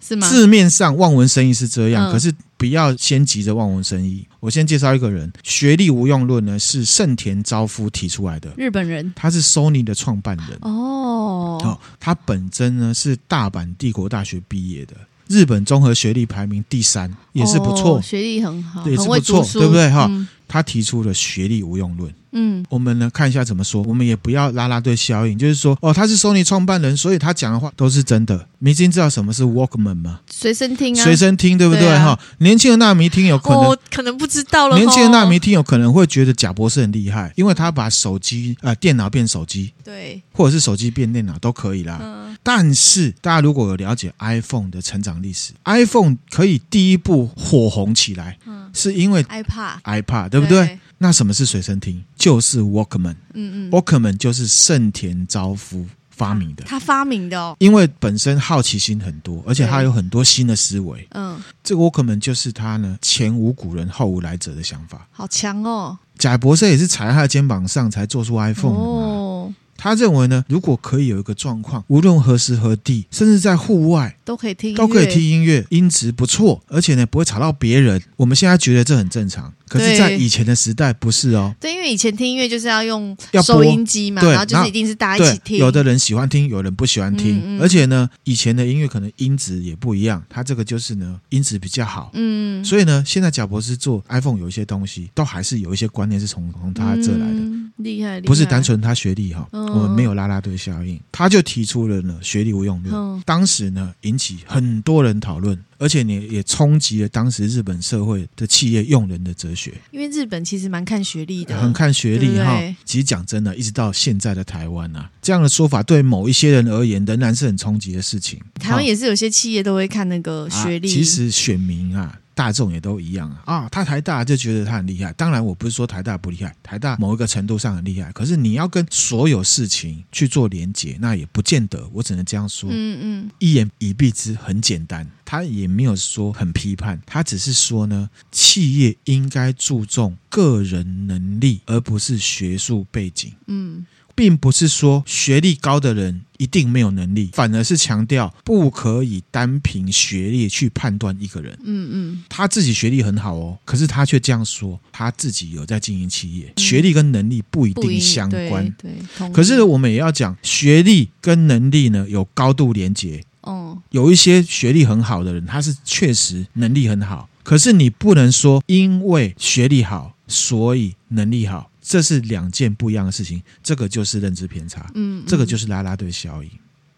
啊，是吗？字面上望文生义是这样，嗯、可是不要先急着望文生义。我先介绍一个人，学历无用论呢是盛田昭夫提出来的，日本人，他是 Sony 的创办人哦。哦，他本身呢是大阪帝国大学毕业的，日本综合学历排名第三，也是不错，哦、学历很好，也是不错，对不对？哈、嗯，他提出了学历无用论。嗯，我们呢看一下怎么说，我们也不要拉拉队效应，就是说，哦，他是 Sony 创办人，所以他讲的话都是真的。明星知道什么是 Walkman 吗？随身听啊，随身听，对不对？哈、啊，年轻的纳米听有可能、哦、可能不知道了。年轻的纳米听有可能会觉得贾博士很厉害，因为他把手机啊、呃、电脑变手机，对，或者是手机变电脑都可以啦。嗯、但是大家如果有了解 iPhone 的成长历史，iPhone 可以第一步火红起来，嗯、是因为 iPad，iPad 对不对？对那什么是随身听？就是 Walkman。嗯嗯，Walkman 就是盛田昭夫发明的。他发明的哦。因为本身好奇心很多，而且他有很多新的思维。嗯，这个 Walkman 就是他呢前无古人后无来者的想法。好强哦！贾博士也是踩在他的肩膀上才做出 iPhone 的嘛。哦。他认为呢，如果可以有一个状况，无论何时何地，甚至在户外都可以听，都可以听音乐，音质不错，而且呢不会吵到别人。我们现在觉得这很正常。可是，在以前的时代不是哦。对，因为以前听音乐就是要用收音机嘛，然后就是一定是大家一起听。有的人喜欢听，有人不喜欢听。嗯嗯，而且呢，以前的音乐可能音质也不一样，它这个就是呢，音质比较好。嗯。所以呢，现在贾博士做 iPhone 有一些东西，都还是有一些观念是从从他这来的。嗯，厉害，厉害。不是单纯他学历哈，我们没有啦啦队效应，他就提出了呢学历无用论。当时呢，引起很多人讨论。而且你也冲击了当时日本社会的企业用人的哲学，因为日本其实蛮看学历的，很看学历哈。其实讲真的，一直到现在的台湾啊，这样的说法对某一些人而言仍然是很冲击的事情。台湾也是有些企业都会看那个学历，啊、其实选民啊。大众也都一样啊！啊，他台大就觉得他很厉害。当然，我不是说台大不厉害，台大某一个程度上很厉害。可是你要跟所有事情去做连结，那也不见得。我只能这样说。嗯嗯，一言以蔽之，很简单。他也没有说很批判，他只是说呢，企业应该注重个人能力，而不是学术背景。嗯。并不是说学历高的人一定没有能力，反而是强调不可以单凭学历去判断一个人。嗯嗯，他自己学历很好哦，可是他却这样说，他自己有在经营企业，嗯、学历跟能力不一定相关。对，对，可是我们也要讲，学历跟能力呢有高度连结。哦，有一些学历很好的人，他是确实能力很好，可是你不能说因为学历好，所以能力好。这是两件不一样的事情，这个就是认知偏差，嗯，这个就是拉拉队效应。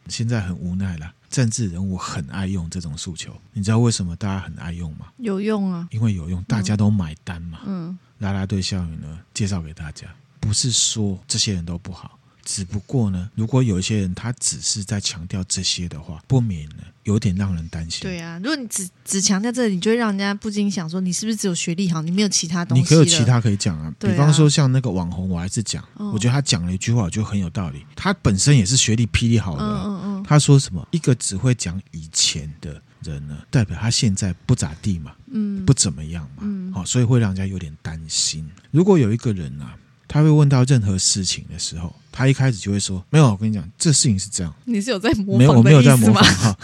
现在很无奈了，政治人物很爱用这种诉求，你知道为什么大家很爱用吗？有用啊，因为有用，大家都买单嘛。嗯，拉拉队效应呢，介绍给大家，不是说这些人都不好。只不过呢，如果有一些人他只是在强调这些的话，不免呢有点让人担心。对啊，如果你只只强调这里，你就会让人家不禁想说，你是不是只有学历好，你没有其他东西？你可以有其他可以讲啊，比方说像那个网红，我还是讲，啊、我觉得他讲了一句话，我觉得很有道理。他本身也是学历霹雳好的，嗯嗯嗯，他说什么？一个只会讲以前的人呢，代表他现在不咋地嘛，嗯，不怎么样嘛，嗯，好，所以会让人家有点担心。如果有一个人啊，他会问到任何事情的时候，他一开始就会说：“没有，我跟你讲，这事情是这样。”你是有在模仿？没有，我没有在模仿哈。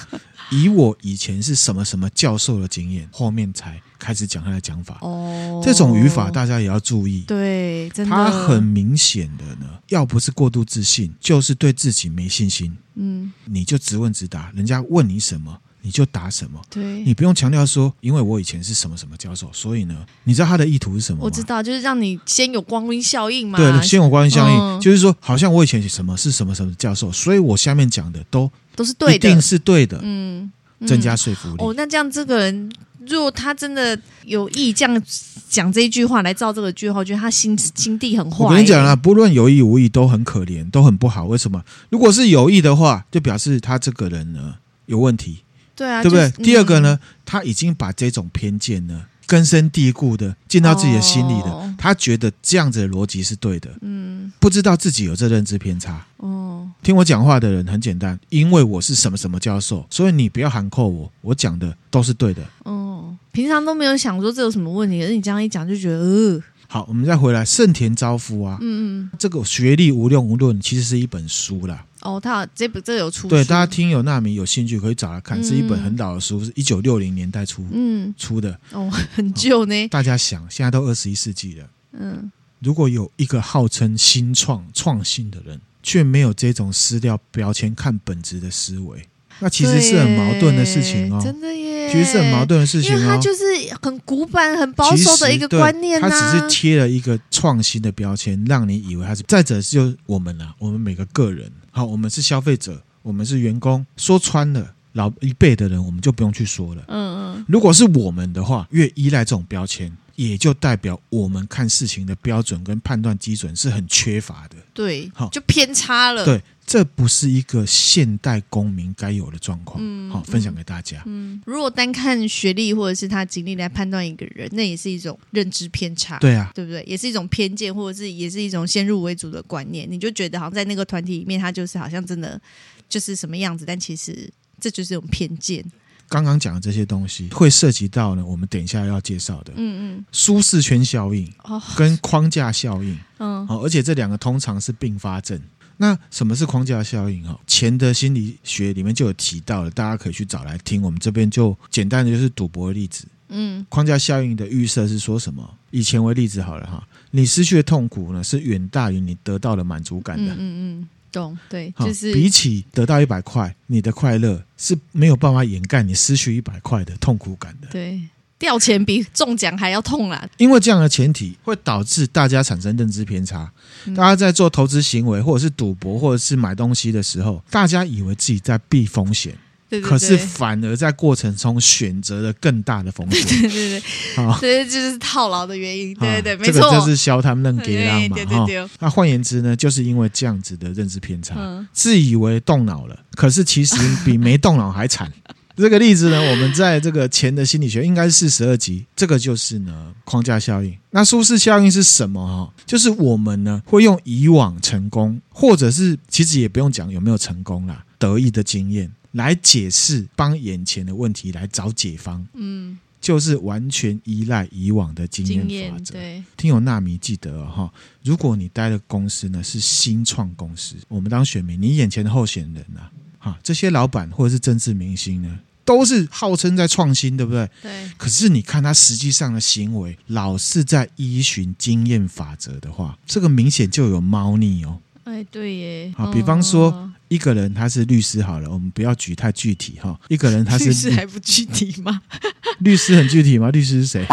以我以前是什么什么教授的经验，后面才开始讲他的讲法。哦，这种语法大家也要注意。对，真的，他很明显的呢，要不是过度自信，就是对自己没信心。嗯，你就直问直答，人家问你什么，你就答什么。对，你不用强调说，因为我以前是什么什么教授，所以呢，你知道他的意图是什么吗？我知道，就是让你先有光晕效应嘛。对，先有光晕效应，嗯、就是说，好像我以前是什么是什么什么教授，所以我下面讲的都都是对的，一定是对的。嗯。增加说服力哦，那这样这个人，如果他真的有意这样讲这一句话来造这个句号，我觉得他心心地很坏。我跟你讲啊，不论有意无意，都很可怜，都很不好。为什么？如果是有意的话，就表示他这个人呢有问题。对啊，对不对？就是、第二个呢，他已经把这种偏见呢。根深蒂固的进到自己的心里的，哦、他觉得这样子的逻辑是对的，嗯，不知道自己有这认知偏差。哦，听我讲话的人很简单，因为我是什么什么教授，所以你不要喊扣我，我讲的都是对的。哦，平常都没有想说这有什么问题，可是你这样一讲就觉得，呃，好，我们再回来盛田昭夫啊，嗯嗯，这个学历无用无论，其实是一本书啦。哦，他有这本这有出对，大家听有纳米有兴趣可以找来看，嗯、是一本很老的书，是一九六零年代出嗯出的哦，很旧呢。大家想，现在都二十一世纪了，嗯，如果有一个号称新创创新的人，却没有这种撕掉标签看本质的思维。那其实是很矛盾的事情哦，真的耶，其实是很矛盾的事情哦。他就是很古板、很保守的一个观念呐、啊。它只是贴了一个创新的标签，让你以为他是。再者，就我们啊，我们每个个人，好，我们是消费者，我们是员工。说穿了，老一辈的人，我们就不用去说了。嗯嗯。如果是我们的话，越依赖这种标签，也就代表我们看事情的标准跟判断基准是很缺乏的。对，好，就偏差了。对。这不是一个现代公民该有的状况。嗯，好，分享给大家。嗯，如果单看学历或者是他经历来判断一个人，那也是一种认知偏差。对啊，对不对？也是一种偏见，或者是也是一种先入为主的观念。你就觉得好像在那个团体里面，他就是好像真的就是什么样子，但其实这就是一种偏见。刚刚讲的这些东西会涉及到呢，我们等一下要介绍的。嗯嗯，舒适圈效应跟框架效应。嗯，好，而且这两个通常是并发症。那什么是框架效应？哈，钱的心理学里面就有提到了，大家可以去找来听。我们这边就简单的就是赌博的例子。嗯，框架效应的预设是说什么？以钱为例子好了哈，你失去的痛苦呢是远大于你得到的满足感的。嗯嗯，懂，对，就是比起得到一百块，你的快乐是没有办法掩盖你失去一百块的痛苦感的。对。掉钱比中奖还要痛啦！因为这样的前提会导致大家产生认知偏差。大家在做投资行为，或者是赌博，或者是买东西的时候，大家以为自己在避风险，对对对，可是反而在过程中选择了更大的风险。对对对，好，这就是套牢的原因。对对对，没错，这个就是消他们认给让嘛。哈，那换言之呢，就是因为这样子的认知偏差，嗯、自以为动脑了，可是其实比没动脑还惨。这个例子呢，我们在这个钱的心理学应该是四十二集，这个就是呢框架效应。那舒适效应是什么？哈，就是我们呢会用以往成功，或者是其实也不用讲有没有成功啦，得意的经验来解释，帮眼前的问题来找解方。嗯，就是完全依赖以往的经验法则。对，听友纳米记得哈，如果你待的公司呢是新创公司，我们当选民，你眼前的候选人呢？啊，这些老板或者是政治明星呢，都是号称在创新，对不对？对。可是你看他实际上的行为，老是在依循经验法则的话，这个明显就有猫腻哦。哎，对耶。好，比方说一个人他是律师，好了，我们不要举太具体哈。一个人他是 律师还不具体吗？律师很具体吗？律师是谁？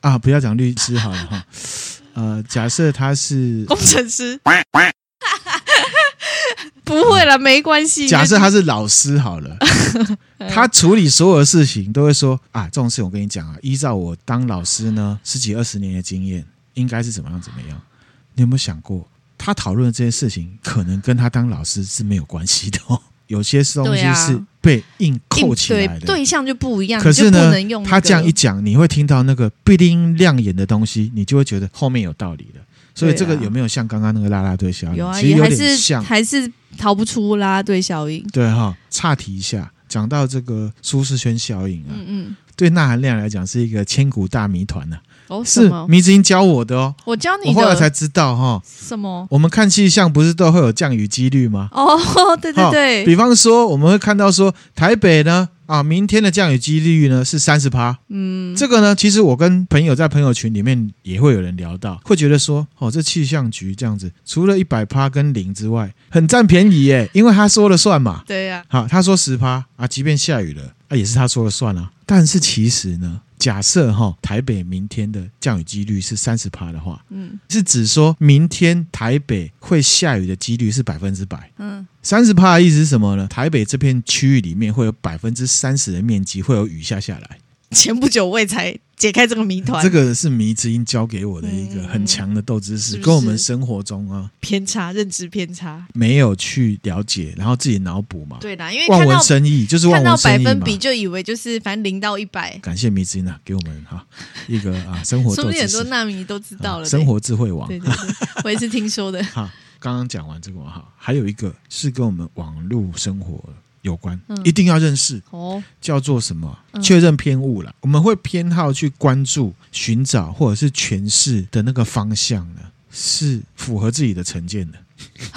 啊，不要讲律师好了哈。呃，假设他是工程师。不会了，没关系。假设他是老师好了，他处理所有的事情都会说啊，这种事我跟你讲啊，依照我当老师呢十几二十年的经验，应该是怎么样怎么样。你有没有想过，他讨论的这些事情，可能跟他当老师是没有关系的哦。有些东西是被硬扣起来的，对，对象就不一样。可是呢，他这样一讲，你会听到那个不一定亮眼的东西，你就会觉得后面有道理了。所以这个有没有像刚刚那个啦啦队效应？有啊，其实有点像，还是逃不出啦啦队效应。对哈，岔题一下，讲到这个舒适圈效应啊，嗯嗯，对钠含量来讲是一个千古大谜团呢。哦，是迷之音教我的哦，我教你的，我后来才知道哈。什么？我们看气象不是都会有降雨几率吗？哦，对对对。比方说，我们会看到说台北呢。啊，明天的降雨几率呢是三十趴。嗯，这个呢，其实我跟朋友在朋友群里面也会有人聊到，会觉得说，哦，这气象局这样子，除了一百趴跟零之外，很占便宜耶，因为他说了算嘛。对呀、啊。好，他说十趴啊，即便下雨了，啊，也是他说了算啊。但是其实呢。假设哈台北明天的降雨几率是三十帕的话，嗯，是指说明天台北会下雨的几率是百分之百，嗯，三十帕的意思是什么呢？台北这片区域里面会有百分之三十的面积会有雨下下来。前不久我也才解开这个谜团，这个是迷之音教给我的一个很强的斗知识，跟我们生活中啊偏差认知偏差没有去了解，然后自己脑补嘛。对啦，因为望文生义就是望文生义看到百分比就以为就是反正零到一百。感谢迷之音啊，给我们哈一个啊 生活，说不定很多纳米都知道了。生活智慧王，对对对，我也是听说的。好，刚刚讲完这个哈，还有一个是跟我们网络生活。有关，一定要认识哦，叫做什么？确认偏误了。我们会偏好去关注、寻找或者是诠释的那个方向呢，是符合自己的成见的。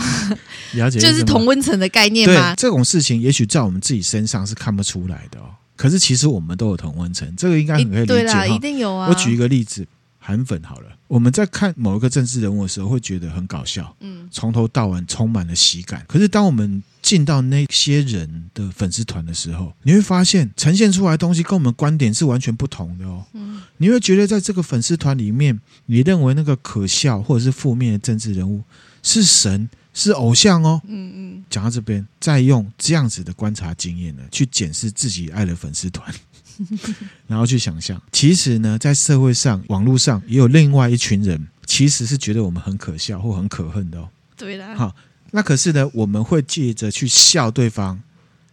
了解，就是同温层的概念吗？对，这种事情也许在我们自己身上是看不出来的哦。可是其实我们都有同温层，这个应该很可以理解。对啦，一定有啊。我举一个例子。韩粉好了，我们在看某一个政治人物的时候，会觉得很搞笑，嗯，从头到尾充满了喜感。可是当我们进到那些人的粉丝团的时候，你会发现呈现出来的东西跟我们观点是完全不同的哦。嗯，你会觉得在这个粉丝团里面，你认为那个可笑或者是负面的政治人物是神是偶像哦。嗯嗯，讲到这边，再用这样子的观察经验呢，去检视自己爱的粉丝团。然后去想象，其实呢，在社会上、网络上也有另外一群人，其实是觉得我们很可笑或很可恨的哦。对的。好，那可是呢，我们会借着去笑对方，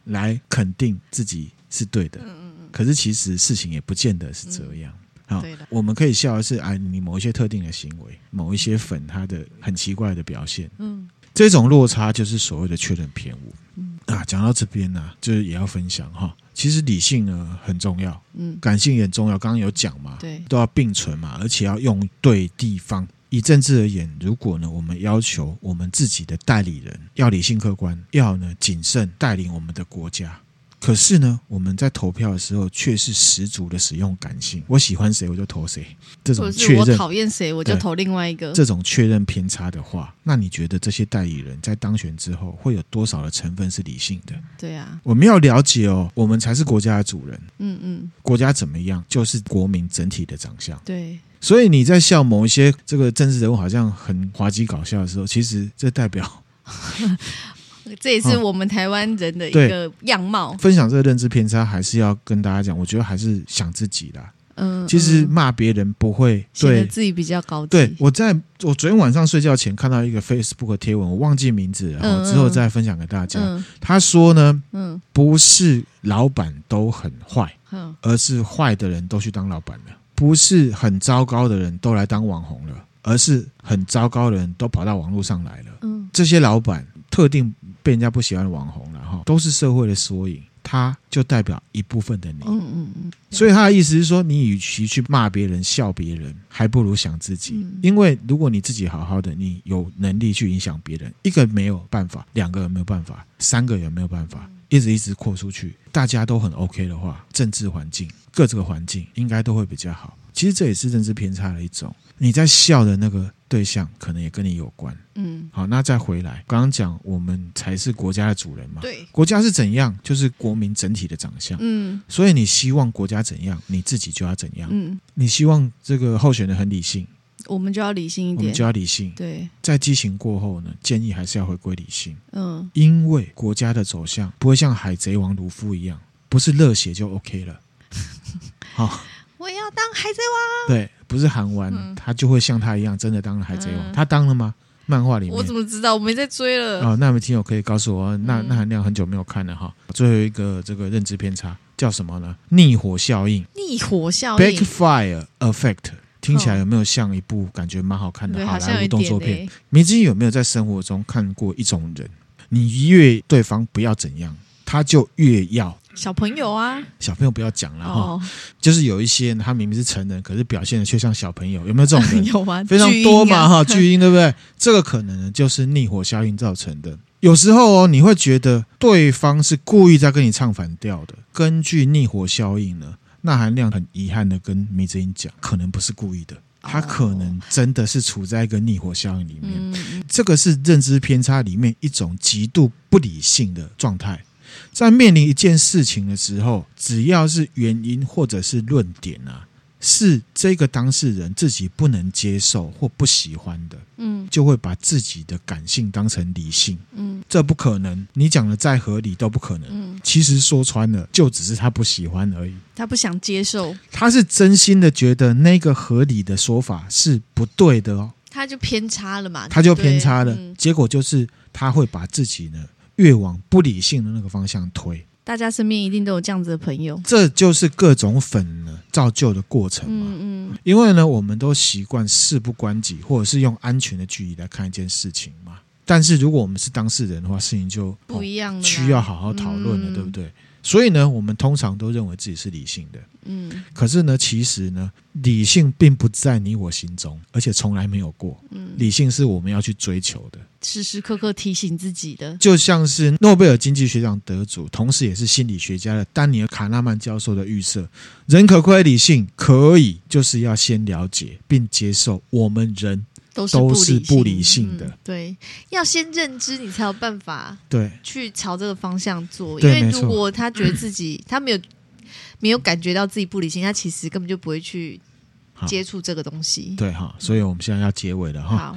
来肯定自己是对的。嗯嗯嗯。可是其实事情也不见得是这样。好，对的。我们可以笑的是，哎，你某一些特定的行为，某一些粉他的很奇怪的表现。嗯。这种落差就是所谓的确认偏误。嗯。啊，讲到这边呢，就是也要分享哈。其实理性呢很重要，嗯，感性也很重要。刚刚有讲嘛，对，都要并存嘛，而且要用对地方。以政治而言，如果呢，我们要求我们自己的代理人要理性客观，要呢谨慎带领我们的国家。可是呢，我们在投票的时候却是十足的使用感性，我喜欢谁我就投谁，这种确认，我讨厌谁我就投另外一个，这种确认偏差的话，那你觉得这些代理人在当选之后会有多少的成分是理性的？对啊，我们要了解哦，我们才是国家的主人。嗯嗯，国家怎么样，就是国民整体的长相。对，所以你在笑某一些这个政治人物好像很滑稽搞笑的时候，其实这代表。这也是我们台湾人的一个样貌。分享这个认知偏差，还是要跟大家讲，我觉得还是想自己啦。嗯，其实骂别人不会对自己比较高级。对，我在我昨天晚上睡觉前看到一个 Facebook 贴文，我忘记名字之后再分享给大家。嗯，他说呢，嗯，不是老板都很坏，嗯，而是坏的人都去当老板了；不是很糟糕的人都来当网红了，而是很糟糕的人都跑到网络上来了。嗯，这些老板特定。被人家不喜欢的网红了哈，都是社会的缩影，他就代表一部分的你。嗯嗯嗯。所以他的意思是说，你与其去骂别人、笑别人，还不如想自己。因为如果你自己好好的，你有能力去影响别人，一个没有办法，两个人没有办法，三个人没有办法，一直一直扩出去，大家都很 OK 的话，政治环境各这个环境应该都会比较好。其实这也是认知偏差的一种。你在笑的那个对象，可能也跟你有关。嗯，好，那再回来，刚刚讲我们才是国家的主人嘛。对，国家是怎样，就是国民整体的长相。嗯，所以你希望国家怎样，你自己就要怎样。嗯，你希望这个候选人很理性，我们就要理性一点，我们就要理性。对，在激情过后呢，建议还是要回归理性。嗯，因为国家的走向不会像海贼王卢夫一样，不是热血就 OK 了。好。我也要当海贼王。对，不是韩完，嗯、他就会像他一样，真的当了海贼王。嗯、他当了吗？漫画里面，我怎么知道？我没在追了。哦，那位听友可以告诉我，那那含量很久没有看了哈。最后一个这个认知偏差叫什么呢？逆火效应。逆火效应。Backfire Effect，听起来有没有像一部感觉蛮好看的好莱坞动作片？迷之音有没有在生活中看过一种人？你越对方不要怎样，他就越要。小朋友啊，小朋友不要讲了哈，哦，就是有一些他明明是成人，可是表现的却像小朋友，有没有这种人？有吗？非常多嘛哈，巨婴啊对不对？这个可能呢就是逆火效应造成的。有时候哦，你会觉得对方是故意在跟你唱反调的。根据逆火效应呢，那含量很遗憾的跟迷之音讲，可能不是故意的，他可能真的是处在一个逆火效应里面。嗯，这个是认知偏差里面一种极度不理性的状态。在面临一件事情的时候，只要是原因或者是论点啊。是这个当事人自己不能接受或不喜欢的，嗯，就会把自己的感性当成理性，嗯，这不可能，你讲的再合理都不可能，嗯，其实说穿了，就只是他不喜欢而已，他不想接受，他是真心的觉得那个合理的说法是不对的哦，他就偏差了嘛，他就偏差了，嗯，结果就是他会把自己呢越往不理性的那个方向推。大家身边一定都有这样子的朋友，这就是各种粉呢造就的过程嘛。嗯嗯，因为呢，我们都习惯事不关己，或者是用安全的距离来看一件事情嘛。但是如果我们是当事人的话，事情就不一样了，需要好好讨论了，嗯，对不对？所以呢，我们通常都认为自己是理性的。嗯，可是呢，其实呢，理性并不在你我心中，而且从来没有过。嗯，理性是我们要去追求的，时时刻刻提醒自己的。就像是诺贝尔经济学奖得主，同时也是心理学家的丹尼尔·卡纳曼教授的预设：人可归理性，可以就是要先了解并接受我们人。都是不理性，都是不理性的，嗯，对，要先认知，你才有办法对去朝这个方向做。因为如果他觉得自己 他没有没有感觉到自己不理性，他其实根本就不会去接触这个东西。对哈，所以我们现在要结尾了哈。好，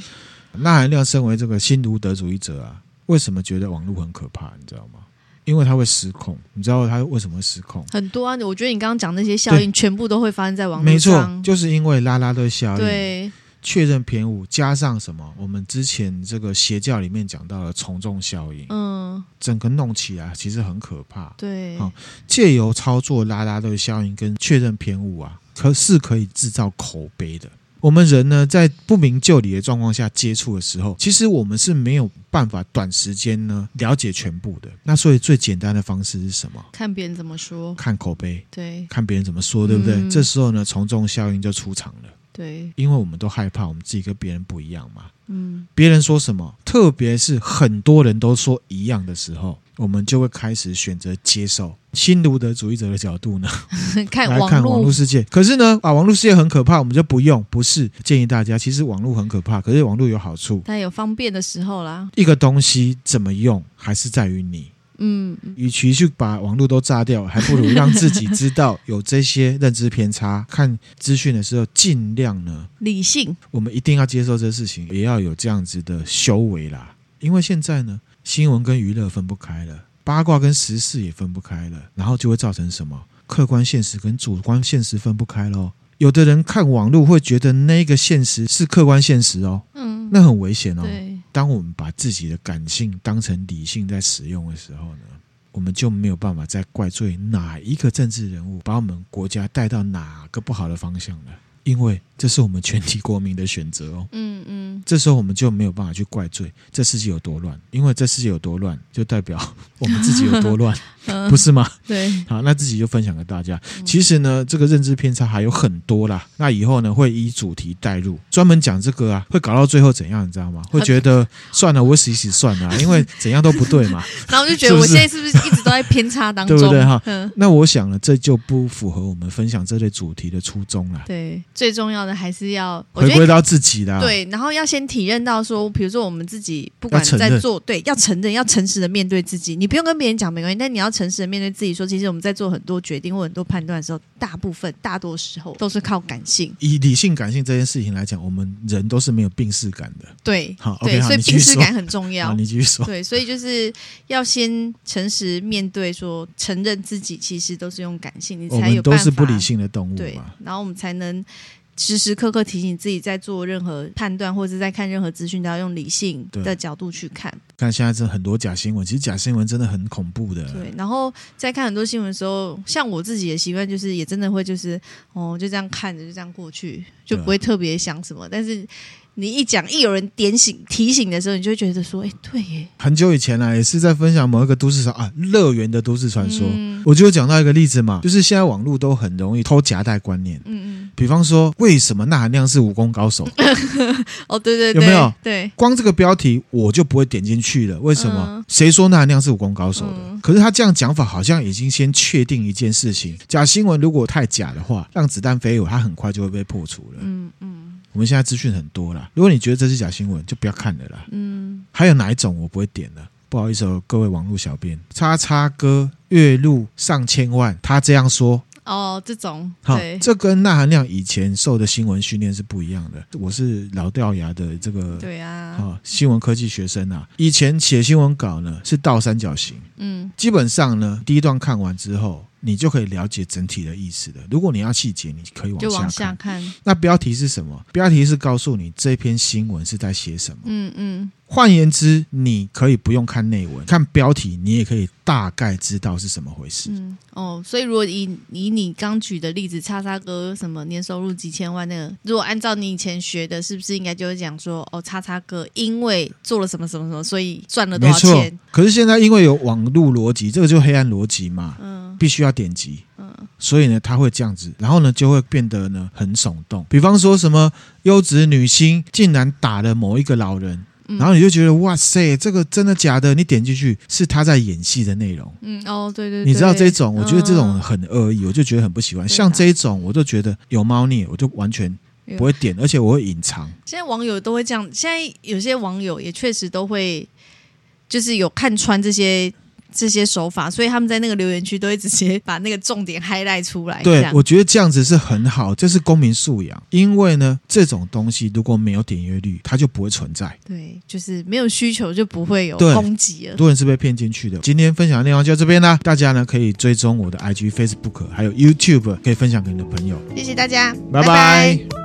那含亮身为这个新卢德主义者啊，为什么觉得网络很可怕？你知道吗？因为它会失控。你知道它为什么会失控？很多啊，我觉得你刚刚讲那些效应，全部都会发生在网络上没。错，就是因为拉拉队效应。对。确认偏误加上什么？我们之前这个邪教里面讲到的从众效应，嗯，整个弄起来其实很可怕。对，好，借由操作拉拉队效应跟确认偏误啊，可是可以制造口碑的。我们人呢，在不明就里的状况下接触的时候，其实我们是没有办法短时间呢了解全部的。那所以最简单的方式是什么？看别人怎么说，看口碑，对，看别人怎么说，对不对？嗯、这时候呢，从众效应就出场了。对，因为我们都害怕我们自己跟别人不一样嘛。嗯，别人说什么，特别是很多人都说一样的时候，我们就会开始选择接受。新卢德主义者的角度呢，看来看网络世界。可是呢，啊，网络世界很可怕，我们就不用。不是建议大家，其实网络很可怕，可是网络有好处，它有方便的时候啦。一个东西怎么用，还是在于你。嗯，与其去把网络都炸掉，还不如让自己知道有这些认知偏差。看资讯的时候，尽量呢理性。我们一定要接受这事情，也要有这样子的修为啦。因为现在呢，新闻跟娱乐分不开了，八卦跟时事也分不开了，然后就会造成什么？客观现实跟主观现实分不开喽。有的人看网络会觉得那个现实是客观现实哦，嗯，那很危险哦。对。当我们把自己的感性当成理性在使用的时候呢，我们就没有办法再怪罪哪一个政治人物把我们国家带到哪个不好的方向了，因为这是我们全体国民的选择哦。嗯嗯，这时候我们就没有办法去怪罪这世界有多乱，因为这世界有多乱，就代表 我们自己有多乱。不是吗？对，好，那自己就分享给大家。其实呢，这个认知偏差还有很多啦。那以后呢，会以主题带入，专门讲这个啊，会搞到最后怎样？你知道吗？会觉得算了，我洗洗算了，因为怎样都不对嘛。然后我就觉得，我现在是不是一直都在偏差当中？对不对哈？那我想呢，这就不符合我们分享这类主题的初衷了。对，最重要的还是要回归到自己的。对，然后要先体认到说，比如说我们自己不管在做，对，要承认，要诚实的面对自己。你不用跟别人讲没关系，但你要诚实的面对自己。说，其实我们在做很多决定或很多判断的时候，大部分、大多时候都是靠感性。以理性、感性这件事情来讲，我们人都是没有病视感的。对，好，对，okay, 所以病视感很重要。你继续说。对，所以就是要先诚实面对，说承认自己其实都是用感性，你才有办法。不理性的动物。对，然后我们才能。时时刻刻提醒自己，在做任何判断或者在看任何资讯，都要用理性的角度去看。看现在这很多假新闻，其实假新闻真的很恐怖的。对，然后在看很多新闻的时候，像我自己的习惯，就是也真的会就是哦，就这样看着，就这样过去，就不会特别想什么。但是你一讲，一有人点醒提醒的时候，你就会觉得说，哎，对耶。很久以前啊，也是在分享某一个都市传啊，乐园的都市传说。嗯我就讲到一个例子嘛，就是现在网络都很容易偷夹带观念。嗯嗯。比方说，为什么那含量是武功高手？哦，对对对，有没有？对，光这个标题我就不会点进去了。为什么？谁说那含量是武功高手的？可是他这样讲法，好像已经先确定一件事情：假新闻如果太假的话，让子弹飞舞，它很快就会被破除了。嗯嗯。我们现在资讯很多了，如果你觉得这是假新闻，就不要看了啦。嗯。还有哪一种我不会点了？不好意思哦，各位网络小编，叉叉哥月入上千万，他这样说。哦，这种好，这跟钠含量以前受的新闻训练是不一样的。我是老掉牙的这个，对啊，好新闻科技学生啊，以前写新闻稿呢是倒三角形，嗯，基本上呢第一段看完之后，你就可以了解整体的意思的。如果你要细节，你可以往下看。下看。那标题是什么？标题是告诉你这篇新闻是在写什么。嗯嗯。换言之，你可以不用看内文，看标题，你也可以大概知道是什么回事。嗯哦，所以如果以以你刚举的例子，叉叉哥什么年收入几千万那个，如果按照你以前学的，是不是应该就会讲说，哦，叉叉哥因为做了什么什么什么，所以赚了多少钱？没错。可是现在因为有网络逻辑，这个就黑暗逻辑嘛，嗯，必须要点击，嗯，所以呢，他会这样子，然后呢，就会变得呢很耸动。比方说什么优质女星竟然打了某一个老人。然后你就觉得哇塞，这个真的假的？你点进去是他在演戏的内容。嗯哦，对对对，你知道这种，我觉得这种很恶意，我就觉得很不喜欢。像这种，我就觉得有猫腻，我就完全不会点，而且我会隐藏。现在网友都会这样，现在有些网友也确实都会，就是有看穿这些。这些手法，所以他们在那个留言区都会直接把那个重点 highlight 出来。对，我觉得这样子是很好，这是公民素养。因为呢，这种东西如果没有点阅率，它就不会存在。对，就是没有需求就不会有攻击了。很多人是被骗进去的。今天分享的内容就到这边啦，大家呢可以追踪我的 IG、Facebook，还有 YouTube，可以分享给你的朋友。谢谢大家，拜拜。拜拜。